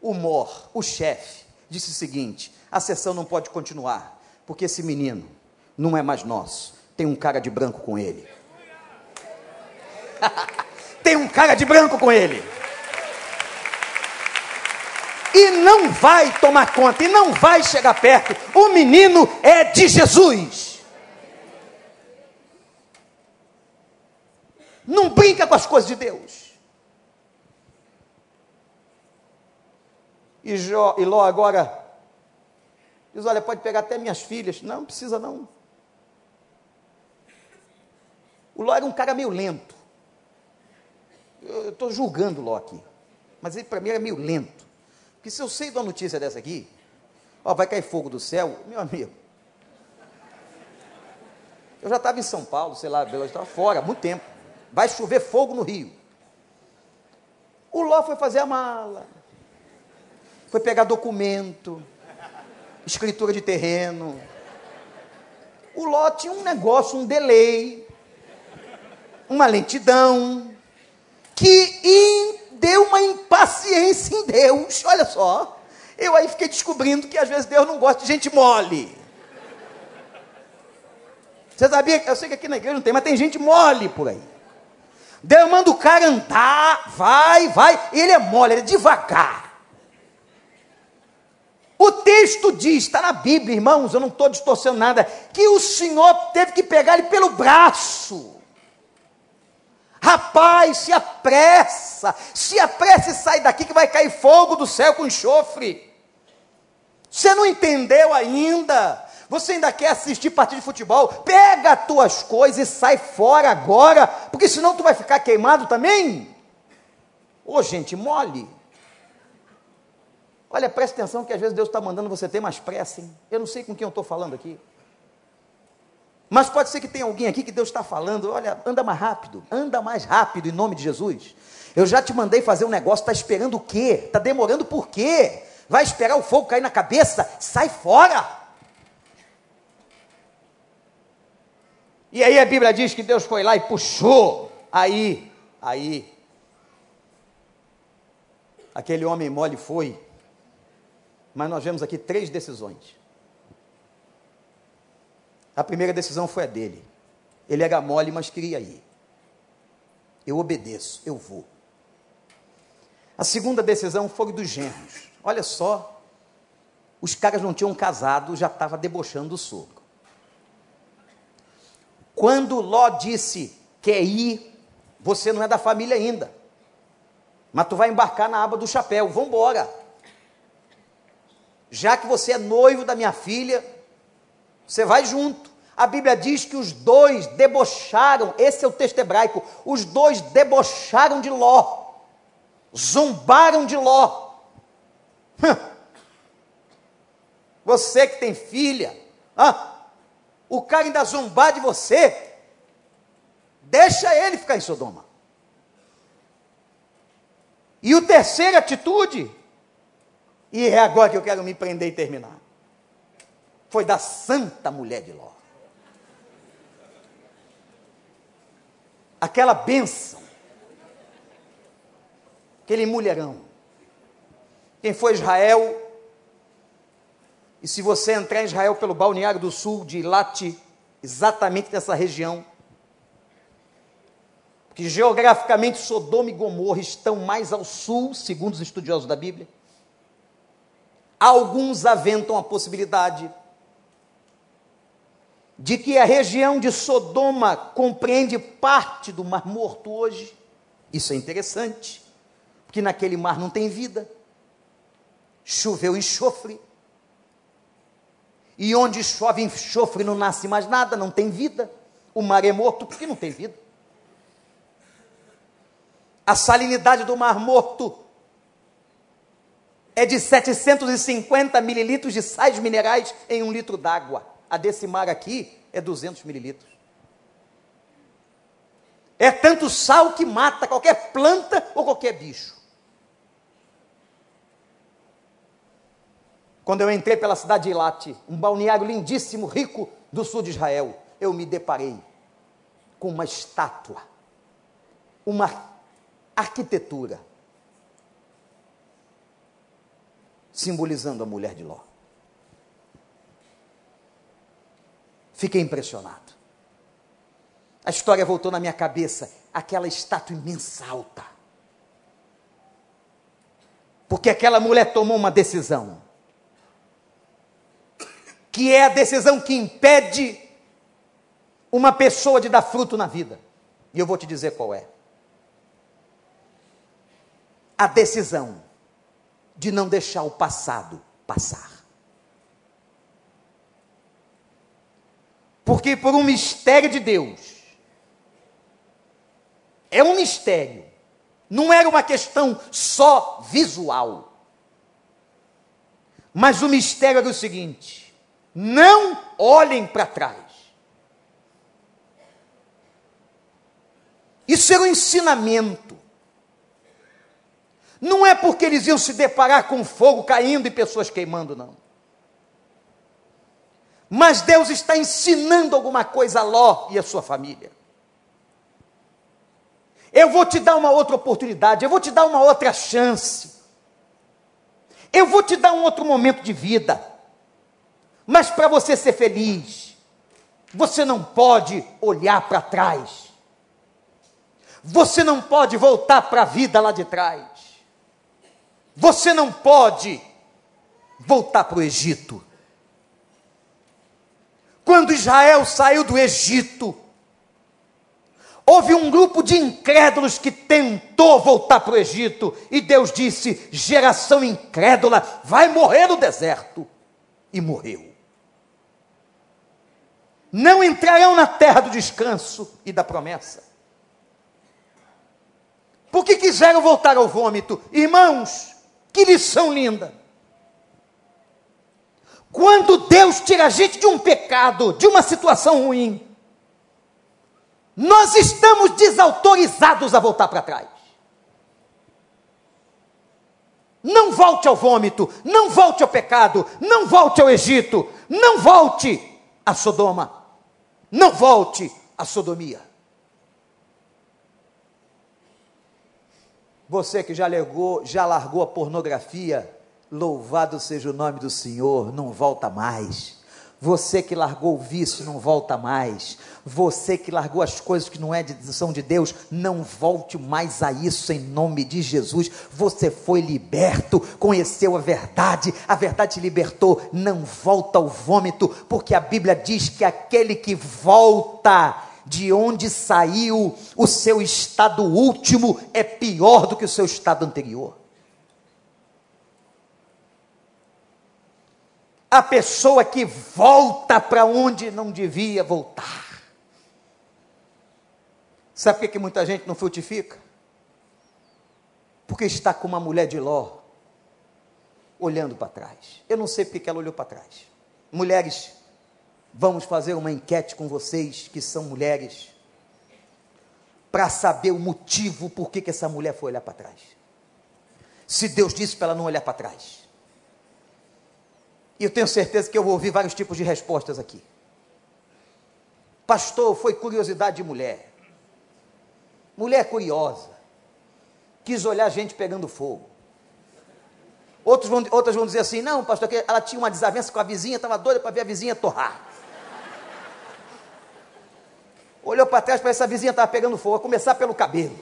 O mor, o chefe, disse o seguinte: a sessão não pode continuar, porque esse menino não é mais nosso, tem um cara de branco com ele. tem um cara de branco com ele. E não vai tomar conta, e não vai chegar perto. O menino é de Jesus. Não brinca com as coisas de Deus. E, Jó, e Ló agora diz: Olha, pode pegar até minhas filhas. Não, não precisa não. O Ló era um cara meio lento. Eu estou julgando o Ló aqui. Mas ele para mim era meio lento. Porque se eu sei de uma notícia dessa aqui, ó, vai cair fogo do céu, meu amigo. Eu já estava em São Paulo, sei lá, eu estava fora há muito tempo. Vai chover fogo no Rio. O Ló foi fazer a mala foi pegar documento, escritura de terreno. O Ló tinha um negócio, um delay, uma lentidão, que deu uma impaciência em Deus. Olha só, eu aí fiquei descobrindo que às vezes Deus não gosta de gente mole. Você sabia? Eu sei que aqui na igreja não tem, mas tem gente mole por aí. Deus manda o cara andar, vai, vai, ele é mole, ele é devagar. O texto diz, está na Bíblia, irmãos, eu não estou distorcendo nada, que o Senhor teve que pegar ele pelo braço. Rapaz, se apressa, se apressa e sai daqui que vai cair fogo do céu com enxofre. Você não entendeu ainda? Você ainda quer assistir partida de futebol? Pega as tuas coisas e sai fora agora, porque senão tu vai ficar queimado também. Ô, gente, mole. Olha, preste atenção que às vezes Deus está mandando você ter mais pressa, hein? Eu não sei com quem eu estou falando aqui. Mas pode ser que tenha alguém aqui que Deus está falando, olha, anda mais rápido, anda mais rápido em nome de Jesus. Eu já te mandei fazer um negócio, está esperando o quê? Está demorando por quê? Vai esperar o fogo cair na cabeça? Sai fora! E aí a Bíblia diz que Deus foi lá e puxou. Aí, aí, aquele homem mole foi mas nós vemos aqui três decisões. A primeira decisão foi a dele. Ele era mole, mas queria ir. Eu obedeço, eu vou. A segunda decisão foi dos genros. Olha só, os caras não tinham casado, já estava debochando do sogro. Quando Ló disse, quer ir, você não é da família ainda, mas tu vai embarcar na aba do chapéu, vamos embora já que você é noivo da minha filha, você vai junto. A Bíblia diz que os dois debocharam, esse é o texto hebraico, os dois debocharam de Ló, zombaram de Ló, Você que tem filha, ah, o cara ainda zombar de você, deixa ele ficar em Sodoma. E o terceira atitude, e é agora que eu quero me prender e terminar, foi da santa mulher de Ló. Aquela bênção, aquele mulherão. Quem foi Israel, e se você entrar em Israel pelo balneário do sul de Lati, exatamente nessa região, que geograficamente Sodoma e Gomorra estão mais ao sul, segundo os estudiosos da Bíblia. Alguns aventam a possibilidade de que a região de Sodoma compreende parte do Mar Morto hoje. Isso é interessante, porque naquele mar não tem vida. Choveu enxofre. E onde chove enxofre não nasce mais nada, não tem vida. O mar é morto porque não tem vida. A salinidade do Mar Morto é de 750 mililitros de sais minerais em um litro d'água. A desse mar aqui é 200 mililitros. É tanto sal que mata qualquer planta ou qualquer bicho. Quando eu entrei pela cidade de Ilate, um balneário lindíssimo, rico do sul de Israel, eu me deparei com uma estátua, uma arquitetura, simbolizando a mulher de Ló. Fiquei impressionado. A história voltou na minha cabeça, aquela estátua imensa alta. Porque aquela mulher tomou uma decisão. Que é a decisão que impede uma pessoa de dar fruto na vida. E eu vou te dizer qual é a decisão de não deixar o passado passar. Porque por um mistério de Deus, é um mistério, não era uma questão só visual. Mas o mistério era o seguinte: não olhem para trás. Isso era um ensinamento. Não é porque eles iam se deparar com fogo caindo e pessoas queimando, não. Mas Deus está ensinando alguma coisa a Ló e a sua família. Eu vou te dar uma outra oportunidade, eu vou te dar uma outra chance. Eu vou te dar um outro momento de vida. Mas para você ser feliz, você não pode olhar para trás. Você não pode voltar para a vida lá de trás. Você não pode voltar para o Egito. Quando Israel saiu do Egito, houve um grupo de incrédulos que tentou voltar para o Egito, e Deus disse: geração incrédula vai morrer no deserto. E morreu. Não entrarão na terra do descanso e da promessa. Porque quiseram voltar ao vômito. Irmãos, que lição linda! Quando Deus tira a gente de um pecado, de uma situação ruim, nós estamos desautorizados a voltar para trás. Não volte ao vômito, não volte ao pecado, não volte ao Egito, não volte a Sodoma, não volte à sodomia. Você que já largou, já largou a pornografia, louvado seja o nome do Senhor, não volta mais. Você que largou o vício, não volta mais. Você que largou as coisas que não é de, são de Deus, não volte mais a isso em nome de Jesus. Você foi liberto, conheceu a verdade, a verdade te libertou. Não volta ao vômito, porque a Bíblia diz que aquele que volta de onde saiu o seu estado último é pior do que o seu estado anterior. A pessoa que volta para onde não devia voltar. Sabe por que, que muita gente não frutifica? Porque está com uma mulher de Ló, olhando para trás. Eu não sei porque ela olhou para trás. Mulheres, vamos fazer uma enquete com vocês que são mulheres, para saber o motivo por que, que essa mulher foi olhar para trás. Se Deus disse para ela não olhar para trás. E eu tenho certeza que eu vou ouvir vários tipos de respostas aqui. Pastor, foi curiosidade de mulher. Mulher curiosa. Quis olhar gente pegando fogo. Outros vão, outras vão dizer assim: não, pastor, ela tinha uma desavença com a vizinha, estava doida para ver a vizinha torrar. Olhou para trás para essa vizinha estava pegando fogo, a começar pelo cabelo.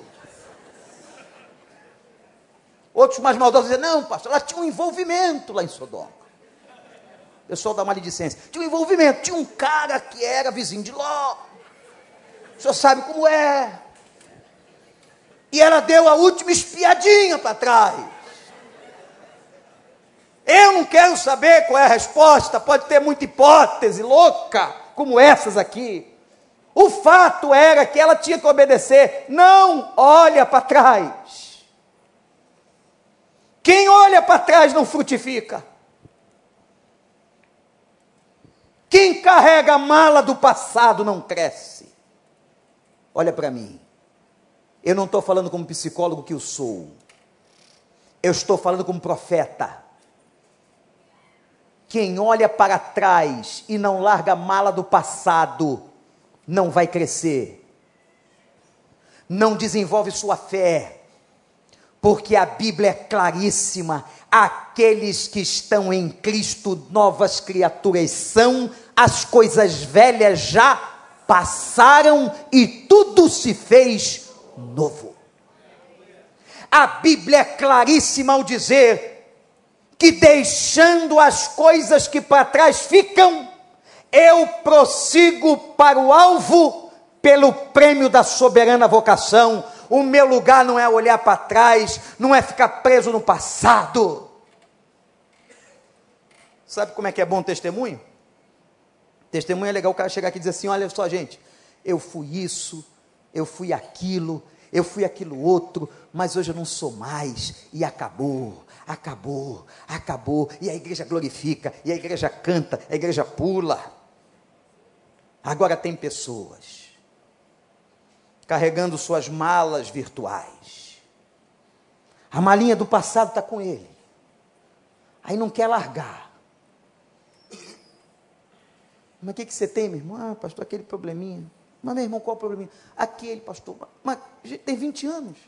Outros mais maldosos dizem: não, pastor, ela tinha um envolvimento lá em Sodoma. Pessoal da maledicência. Tinha um envolvimento, tinha um cara que era vizinho de Ló. O senhor sabe como é. E ela deu a última espiadinha para trás. Eu não quero saber qual é a resposta, pode ter muita hipótese louca, como essas aqui. O fato era que ela tinha que obedecer. Não olha para trás. Quem olha para trás não frutifica. Quem carrega a mala do passado não cresce. Olha para mim. Eu não estou falando como psicólogo que eu sou. Eu estou falando como profeta. Quem olha para trás e não larga a mala do passado, não vai crescer. Não desenvolve sua fé. Porque a Bíblia é claríssima. Aqueles que estão em Cristo, novas criaturas são, as coisas velhas já passaram e tudo se fez novo. A Bíblia é claríssima ao dizer que deixando as coisas que para trás ficam, eu prossigo para o alvo pelo prêmio da soberana vocação. O meu lugar não é olhar para trás, não é ficar preso no passado. Sabe como é que é bom testemunho? Testemunho é legal o cara chegar aqui e dizer assim: olha só, gente, eu fui isso, eu fui aquilo, eu fui aquilo outro, mas hoje eu não sou mais, e acabou acabou, acabou, e a igreja glorifica, e a igreja canta, a igreja pula. Agora tem pessoas carregando suas malas virtuais. A malinha do passado está com ele. Aí não quer largar. Mas o que, que você tem, meu irmão? Ah, pastor, aquele probleminha. Mas, meu irmão, qual o probleminha? Aquele, pastor. Mas tem 20 anos.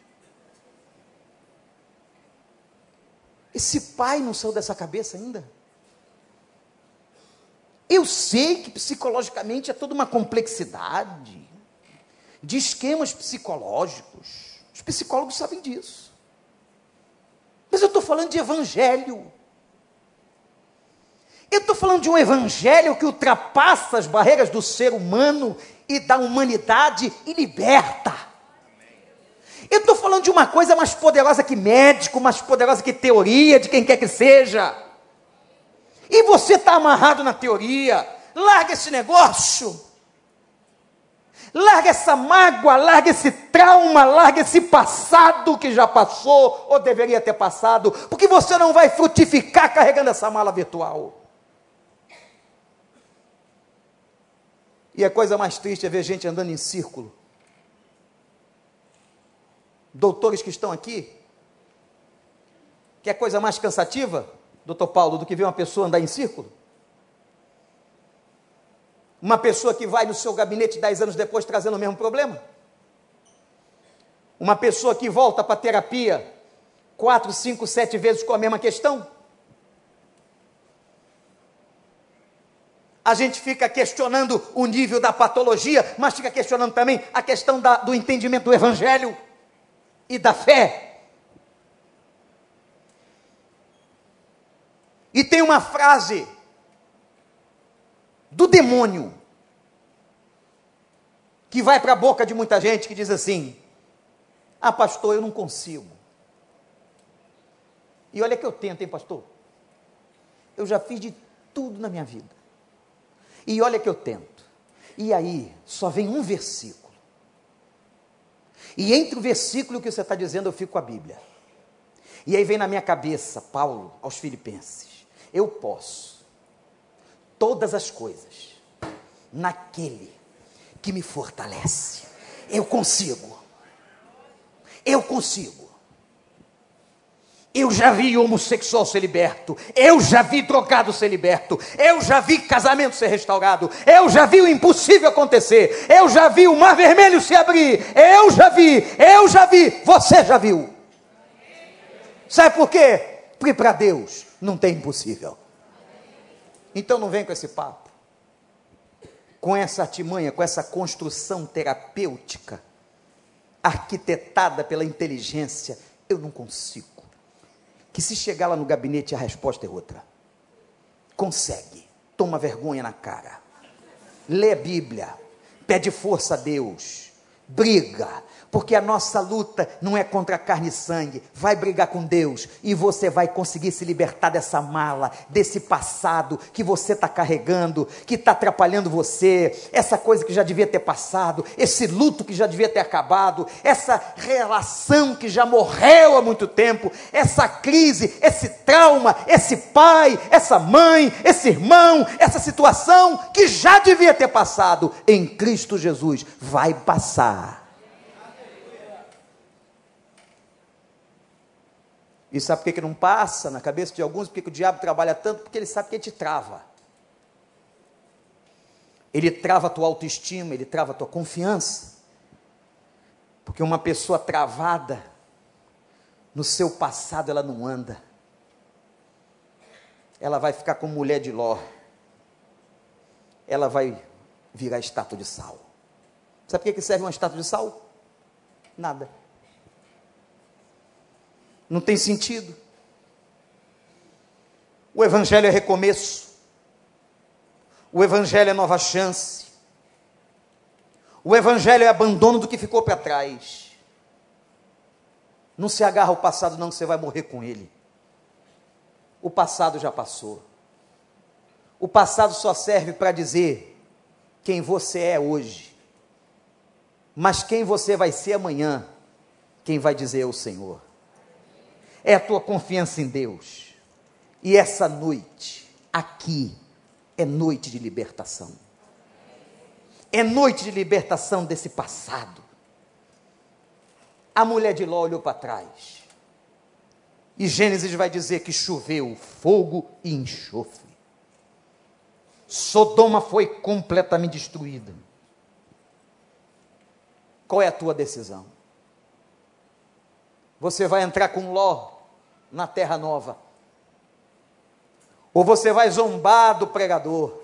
Esse pai não saiu dessa cabeça ainda? Eu sei que psicologicamente é toda uma complexidade de esquemas psicológicos. Os psicólogos sabem disso. Mas eu estou falando de evangelho. Eu estou falando de um evangelho que ultrapassa as barreiras do ser humano e da humanidade e liberta. Eu estou falando de uma coisa mais poderosa que médico, mais poderosa que teoria, de quem quer que seja. E você está amarrado na teoria. Larga esse negócio. Larga essa mágoa, larga esse trauma, larga esse passado que já passou ou deveria ter passado, porque você não vai frutificar carregando essa mala virtual. E a coisa mais triste é ver gente andando em círculo doutores que estão aqui, que é coisa mais cansativa, doutor Paulo, do que ver uma pessoa andar em círculo? Uma pessoa que vai no seu gabinete dez anos depois trazendo o mesmo problema? Uma pessoa que volta para a terapia quatro, cinco, sete vezes com a mesma questão? A gente fica questionando o nível da patologia, mas fica questionando também a questão da, do entendimento do Evangelho e da fé. E tem uma frase do demônio que vai para a boca de muita gente que diz assim: Ah, pastor, eu não consigo. E olha que eu tento, hein, pastor? Eu já fiz de tudo na minha vida. E olha que eu tento. E aí, só vem um versículo. E entre o versículo que você está dizendo, eu fico com a Bíblia. E aí vem na minha cabeça, Paulo, aos Filipenses: eu posso todas as coisas naquele que me fortalece. Eu consigo. Eu consigo. Eu já vi homossexual ser liberto. Eu já vi drogado ser liberto. Eu já vi casamento ser restaurado. Eu já vi o impossível acontecer. Eu já vi o mar vermelho se abrir. Eu já vi. Eu já vi. Você já viu. Sabe por quê? Porque para Deus não tem impossível. Então não vem com esse papo. Com essa artimanha, com essa construção terapêutica arquitetada pela inteligência, eu não consigo que se chegar lá no gabinete a resposta é outra. Consegue. Toma vergonha na cara. Lê a Bíblia. Pede força a Deus. Briga porque a nossa luta não é contra carne e sangue. Vai brigar com Deus e você vai conseguir se libertar dessa mala, desse passado que você está carregando, que está atrapalhando você, essa coisa que já devia ter passado, esse luto que já devia ter acabado, essa relação que já morreu há muito tempo, essa crise, esse trauma, esse pai, essa mãe, esse irmão, essa situação que já devia ter passado em Cristo Jesus. Vai passar E sabe por que, que não passa na cabeça de alguns? Porque que o diabo trabalha tanto? Porque ele sabe que ele te trava. Ele trava a tua autoestima, ele trava a tua confiança. Porque uma pessoa travada no seu passado, ela não anda. Ela vai ficar como mulher de Ló. Ela vai virar estátua de sal. Sabe por que serve uma estátua de sal? Nada. Não tem sentido. O Evangelho é recomeço. O Evangelho é nova chance. O Evangelho é abandono do que ficou para trás. Não se agarra ao passado, não, que você vai morrer com ele. O passado já passou. O passado só serve para dizer quem você é hoje. Mas quem você vai ser amanhã, quem vai dizer é o Senhor é a tua confiança em Deus. E essa noite, aqui, é noite de libertação. É noite de libertação desse passado. A mulher de Ló olhou para trás. E Gênesis vai dizer que choveu fogo e enxofre. Sodoma foi completamente destruída. Qual é a tua decisão? Você vai entrar com Ló na terra nova? Ou você vai zombar do pregador?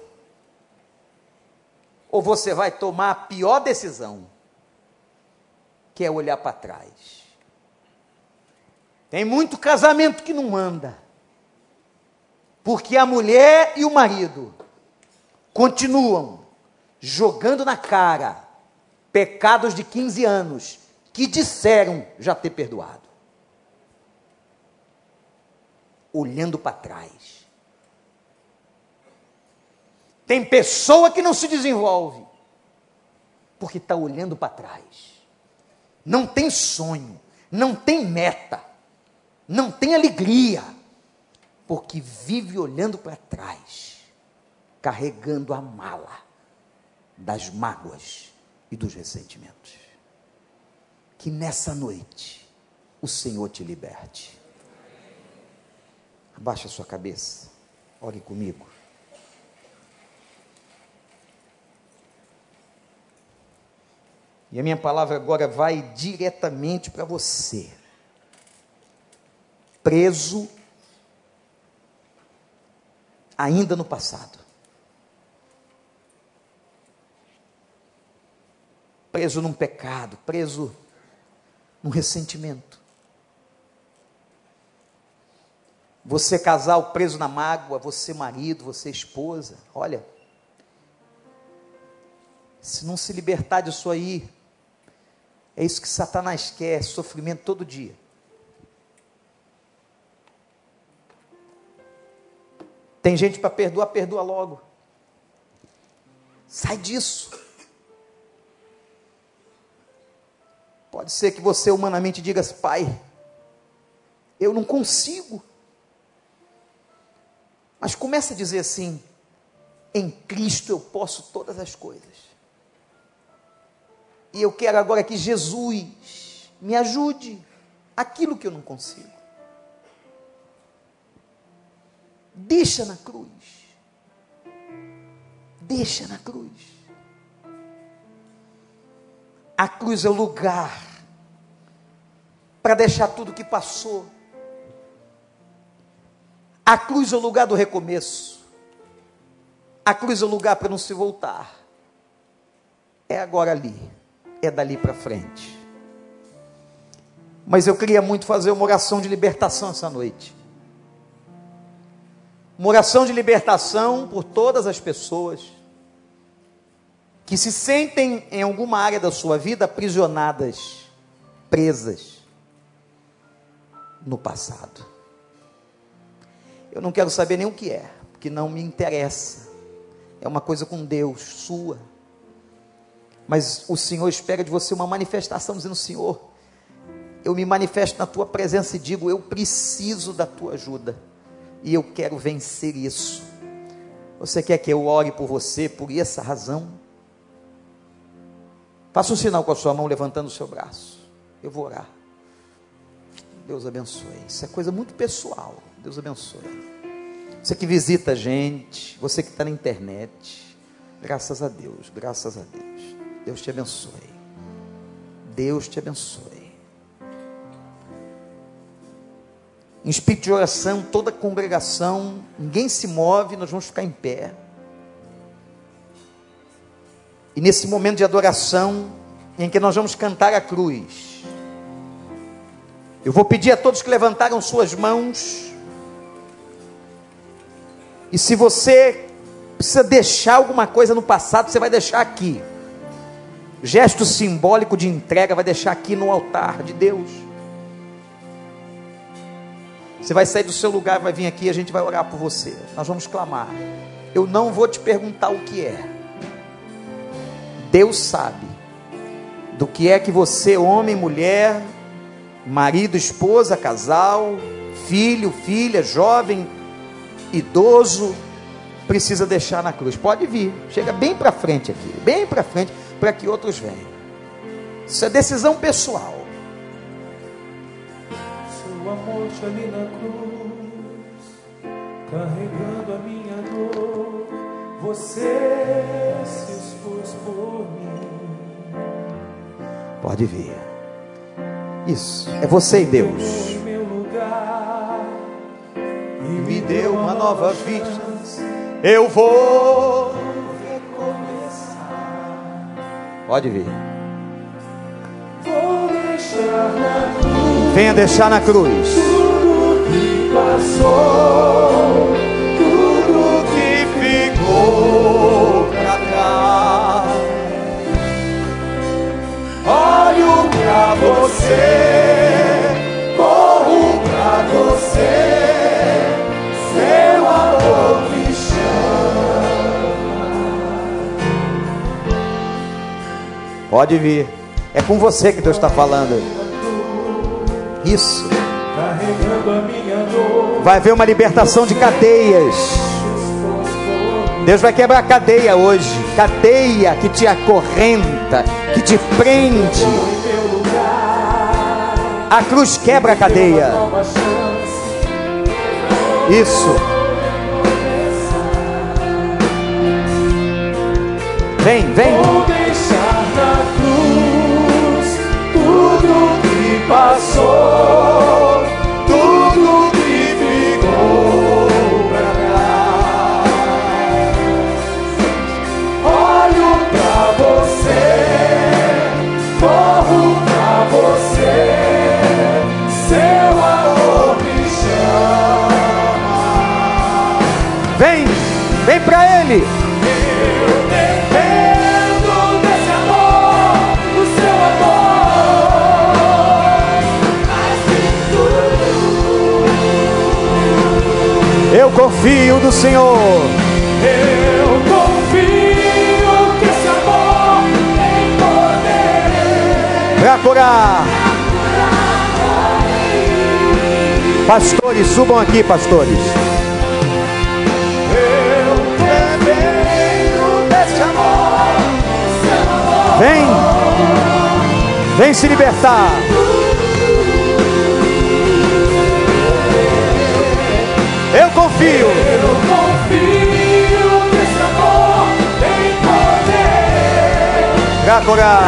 Ou você vai tomar a pior decisão, que é olhar para trás? Tem muito casamento que não anda, porque a mulher e o marido continuam jogando na cara pecados de 15 anos que disseram já ter perdoado. Olhando para trás. Tem pessoa que não se desenvolve, porque está olhando para trás. Não tem sonho, não tem meta, não tem alegria, porque vive olhando para trás, carregando a mala das mágoas e dos ressentimentos. Que nessa noite o Senhor te liberte. Abaixe a sua cabeça. Ore comigo. E a minha palavra agora vai diretamente para você. Preso ainda no passado. Preso num pecado, preso num ressentimento. Você casal preso na mágoa, você marido, você esposa, olha. Se não se libertar disso aí, é isso que Satanás quer, sofrimento todo dia. Tem gente para perdoar, perdoa logo. Sai disso. Pode ser que você humanamente diga, pai, eu não consigo. Mas começa a dizer assim: em Cristo eu posso todas as coisas. E eu quero agora que Jesus me ajude aquilo que eu não consigo. Deixa na cruz. Deixa na cruz. A cruz é o lugar para deixar tudo que passou. A cruz é o lugar do recomeço. A cruz é o lugar para não se voltar. É agora ali. É dali para frente. Mas eu queria muito fazer uma oração de libertação essa noite. Uma oração de libertação por todas as pessoas que se sentem em alguma área da sua vida aprisionadas, presas no passado. Eu não quero saber nem o que é, porque não me interessa. É uma coisa com Deus, sua. Mas o Senhor espera de você uma manifestação dizendo: Senhor, eu me manifesto na tua presença e digo: eu preciso da tua ajuda e eu quero vencer isso. Você quer que eu ore por você por essa razão? Faça um sinal com a sua mão levantando o seu braço. Eu vou orar. Deus abençoe. Isso é coisa muito pessoal. Deus abençoe. Você que visita a gente, você que está na internet, graças a Deus, graças a Deus. Deus te abençoe. Deus te abençoe. em espírito de oração, toda a congregação, ninguém se move, nós vamos ficar em pé. E nesse momento de adoração, em que nós vamos cantar a cruz, eu vou pedir a todos que levantaram suas mãos, e se você precisa deixar alguma coisa no passado, você vai deixar aqui. Gesto simbólico de entrega, vai deixar aqui no altar de Deus. Você vai sair do seu lugar, vai vir aqui e a gente vai orar por você. Nós vamos clamar. Eu não vou te perguntar o que é. Deus sabe do que é que você, homem, mulher, marido, esposa, casal, filho, filha, jovem, idoso, precisa deixar na cruz. Pode vir, chega bem para frente aqui, bem para frente, para que outros venham. Isso é decisão pessoal sua morte ali na cruz, carregando a minha dor, você se expôs por mim. Pode vir. Isso, é você e Deus. Me deu uma nova vida. Eu vou Pode vir. Vou deixar na cruz. Venha deixar na cruz. Tudo que passou, tudo que ficou pra trás. Olho pra você, Pode vir. É com você que Deus está falando. Isso. Vai haver uma libertação de cadeias. Deus vai quebrar a cadeia hoje. Cadeia que te acorrenta, que te prende. A cruz quebra a cadeia. Isso. Vem, vem. Passou, do Senhor. eu confio que esse amor tem poder Para curar, Pastores, subam aqui, pastores. Eu dependo desse amor. Vem, vem se libertar. Confio. Eu confio nesse amor. Tem poder. Gacorá.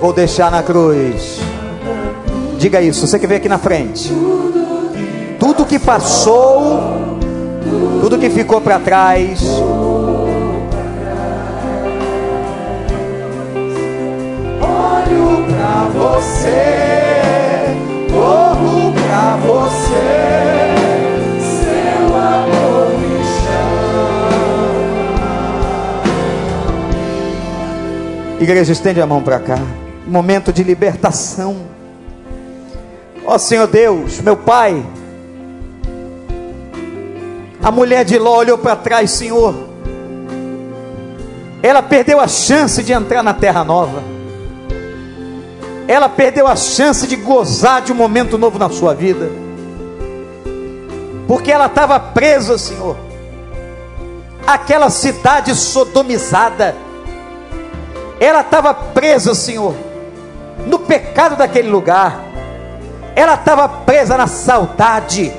Vou deixar na cruz. Diga isso, você que veio aqui na frente. Tudo que passou, tudo que ficou para trás. Você, corro pra você. Seu amor me chama. Igreja, estende a mão para cá. Momento de libertação. Ó Senhor Deus, meu Pai. A mulher de Ló olhou para trás, Senhor. Ela perdeu a chance de entrar na terra nova. Ela perdeu a chance de gozar de um momento novo na sua vida. Porque ela estava presa, Senhor. Aquela cidade sodomizada. Ela estava presa, Senhor, no pecado daquele lugar. Ela estava presa na saudade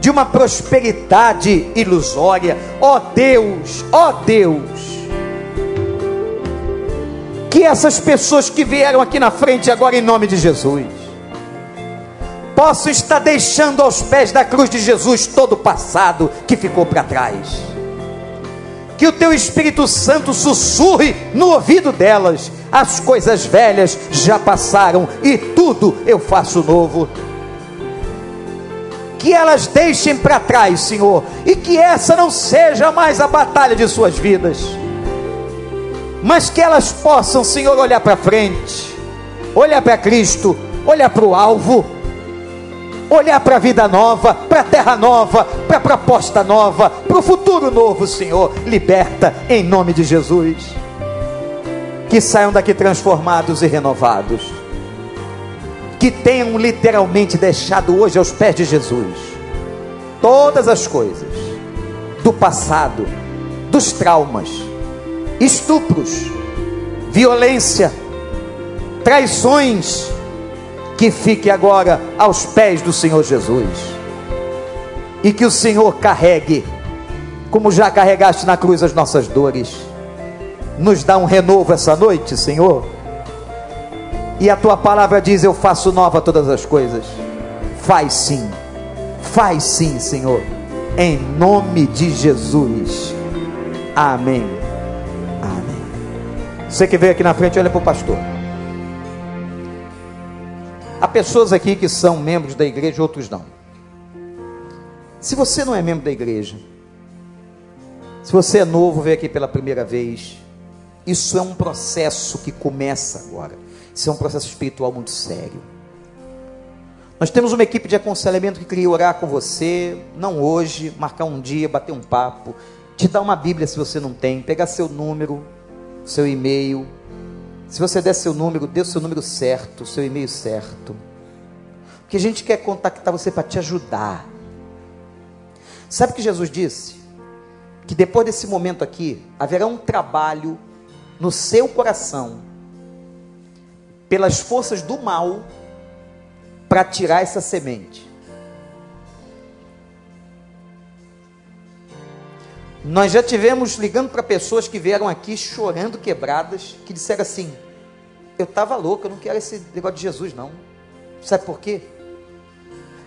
de uma prosperidade ilusória. Ó oh Deus, ó oh Deus. Que essas pessoas que vieram aqui na frente agora em nome de Jesus. Possam estar deixando aos pés da cruz de Jesus todo o passado que ficou para trás. Que o teu Espírito Santo sussurre no ouvido delas: as coisas velhas já passaram e tudo eu faço novo. Que elas deixem para trás, Senhor, e que essa não seja mais a batalha de suas vidas, mas que elas possam, Senhor, olhar para frente, olhar para Cristo, olhar para o alvo, olhar para a vida nova, para a terra nova, para a proposta nova, para o futuro novo, Senhor. Liberta em nome de Jesus. Que saiam daqui transformados e renovados que tenham literalmente deixado hoje aos pés de Jesus todas as coisas do passado, dos traumas, estupros, violência, traições, que fique agora aos pés do Senhor Jesus. E que o Senhor carregue, como já carregaste na cruz as nossas dores. Nos dá um renovo essa noite, Senhor e a tua palavra diz: Eu faço nova todas as coisas. Faz sim, faz sim, Senhor, em nome de Jesus. Amém. Você que veio aqui na frente, olha para o pastor. Há pessoas aqui que são membros da igreja, outros não. Se você não é membro da igreja, se você é novo, veio aqui pela primeira vez, isso é um processo que começa agora. Isso é um processo espiritual muito sério. Nós temos uma equipe de aconselhamento que queria orar com você, não hoje, marcar um dia, bater um papo, te dar uma Bíblia se você não tem, pegar seu número, seu e-mail. Se você der seu número, dê seu número certo, seu e-mail certo. Porque a gente quer contactar você para te ajudar. Sabe o que Jesus disse? Que depois desse momento aqui, haverá um trabalho no seu coração pelas forças do mal para tirar essa semente. Nós já tivemos ligando para pessoas que vieram aqui chorando, quebradas, que disseram assim: Eu estava louco, eu não quero esse negócio de Jesus, não. Sabe por quê?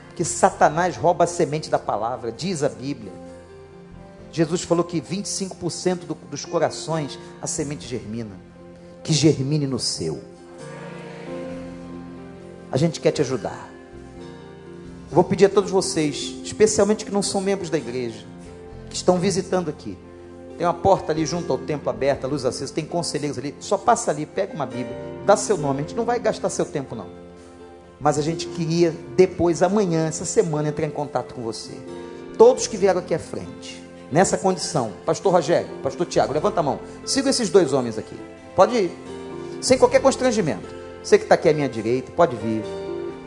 Porque Satanás rouba a semente da palavra, diz a Bíblia. Jesus falou que 25% do, dos corações a semente germina. Que germine no seu a gente quer te ajudar. Vou pedir a todos vocês, especialmente que não são membros da igreja, que estão visitando aqui. Tem uma porta ali junto ao templo aberta, luz acesa, tem conselheiros ali. Só passa ali, pega uma Bíblia, dá seu nome. A gente não vai gastar seu tempo, não. Mas a gente queria depois, amanhã, essa semana, entrar em contato com você. Todos que vieram aqui à frente, nessa condição, Pastor Rogério, Pastor Tiago, levanta a mão. Siga esses dois homens aqui. Pode ir. sem qualquer constrangimento. Você que está aqui à minha direita, pode vir.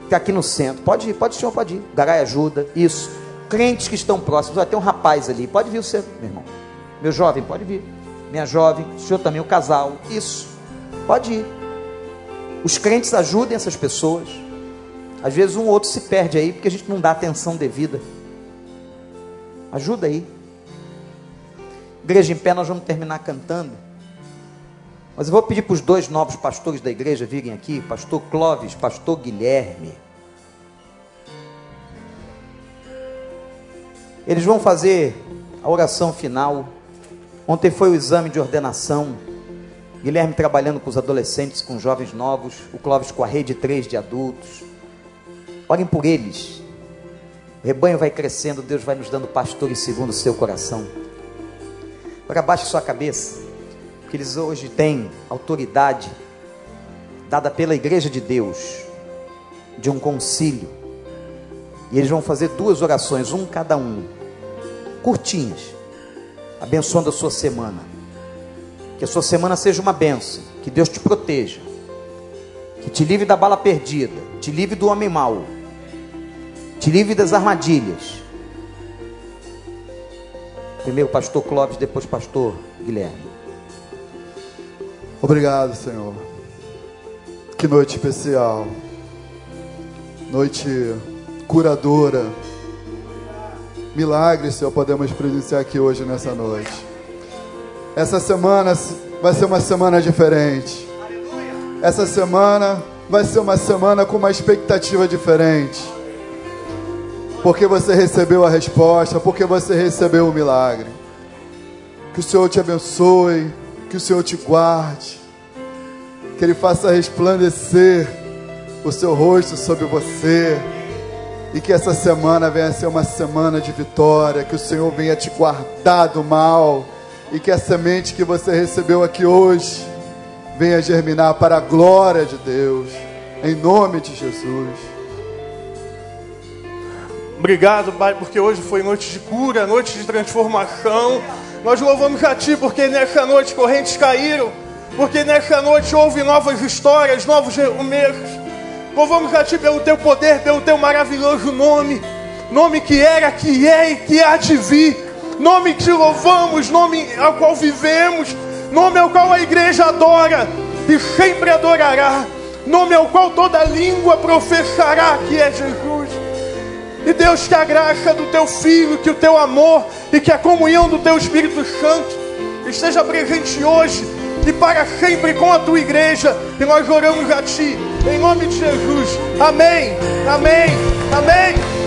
Está aqui no centro, pode ir, pode, senhor, pode ir. Garay ajuda, isso. Crentes que estão próximos, vai ter um rapaz ali, pode vir você, meu irmão. Meu jovem, pode vir. Minha jovem, o senhor também, o casal, isso. Pode ir. Os crentes ajudem essas pessoas. Às vezes um ou outro se perde aí porque a gente não dá atenção devida. Ajuda aí. Igreja em pé, nós vamos terminar cantando. Mas eu vou pedir para os dois novos pastores da igreja virem aqui, pastor Clóvis, pastor Guilherme. Eles vão fazer a oração final. Ontem foi o exame de ordenação. Guilherme trabalhando com os adolescentes, com os jovens novos. O Clóvis com a rede 3 de adultos. Orem por eles. O rebanho vai crescendo, Deus vai nos dando pastores segundo o seu coração. Agora baixe sua cabeça que eles hoje têm autoridade dada pela igreja de Deus, de um concílio. E eles vão fazer duas orações, um cada um, curtinhas, abençoando a sua semana. Que a sua semana seja uma benção, que Deus te proteja, que te livre da bala perdida, te livre do homem mau, te livre das armadilhas. Primeiro pastor Clóvis, depois pastor Guilherme. Obrigado, Senhor. Que noite especial. Noite curadora. Milagres, Senhor, podemos presenciar aqui hoje nessa noite. Essa semana vai ser uma semana diferente. Essa semana vai ser uma semana com uma expectativa diferente. Porque você recebeu a resposta, porque você recebeu o milagre. Que o Senhor te abençoe que o Senhor te guarde, que Ele faça resplandecer o seu rosto sobre você, e que essa semana venha ser uma semana de vitória, que o Senhor venha te guardar do mal, e que a semente que você recebeu aqui hoje venha germinar para a glória de Deus, em nome de Jesus. Obrigado, Pai, porque hoje foi noite de cura, noite de transformação. Nós louvamos a Ti porque nessa noite correntes caíram, porque nessa noite houve novas histórias, novos recomeços. Louvamos a Ti pelo Teu poder, pelo Teu maravilhoso nome, nome que era, que é e que há de vir, nome que louvamos, nome ao qual vivemos, nome ao qual a igreja adora e sempre adorará, nome ao qual toda língua professará que é Jesus. E Deus, que a graça do teu filho, que o teu amor e que a comunhão do teu Espírito Santo esteja presente hoje e para sempre com a tua igreja. E nós oramos a ti, em nome de Jesus. Amém, amém, amém.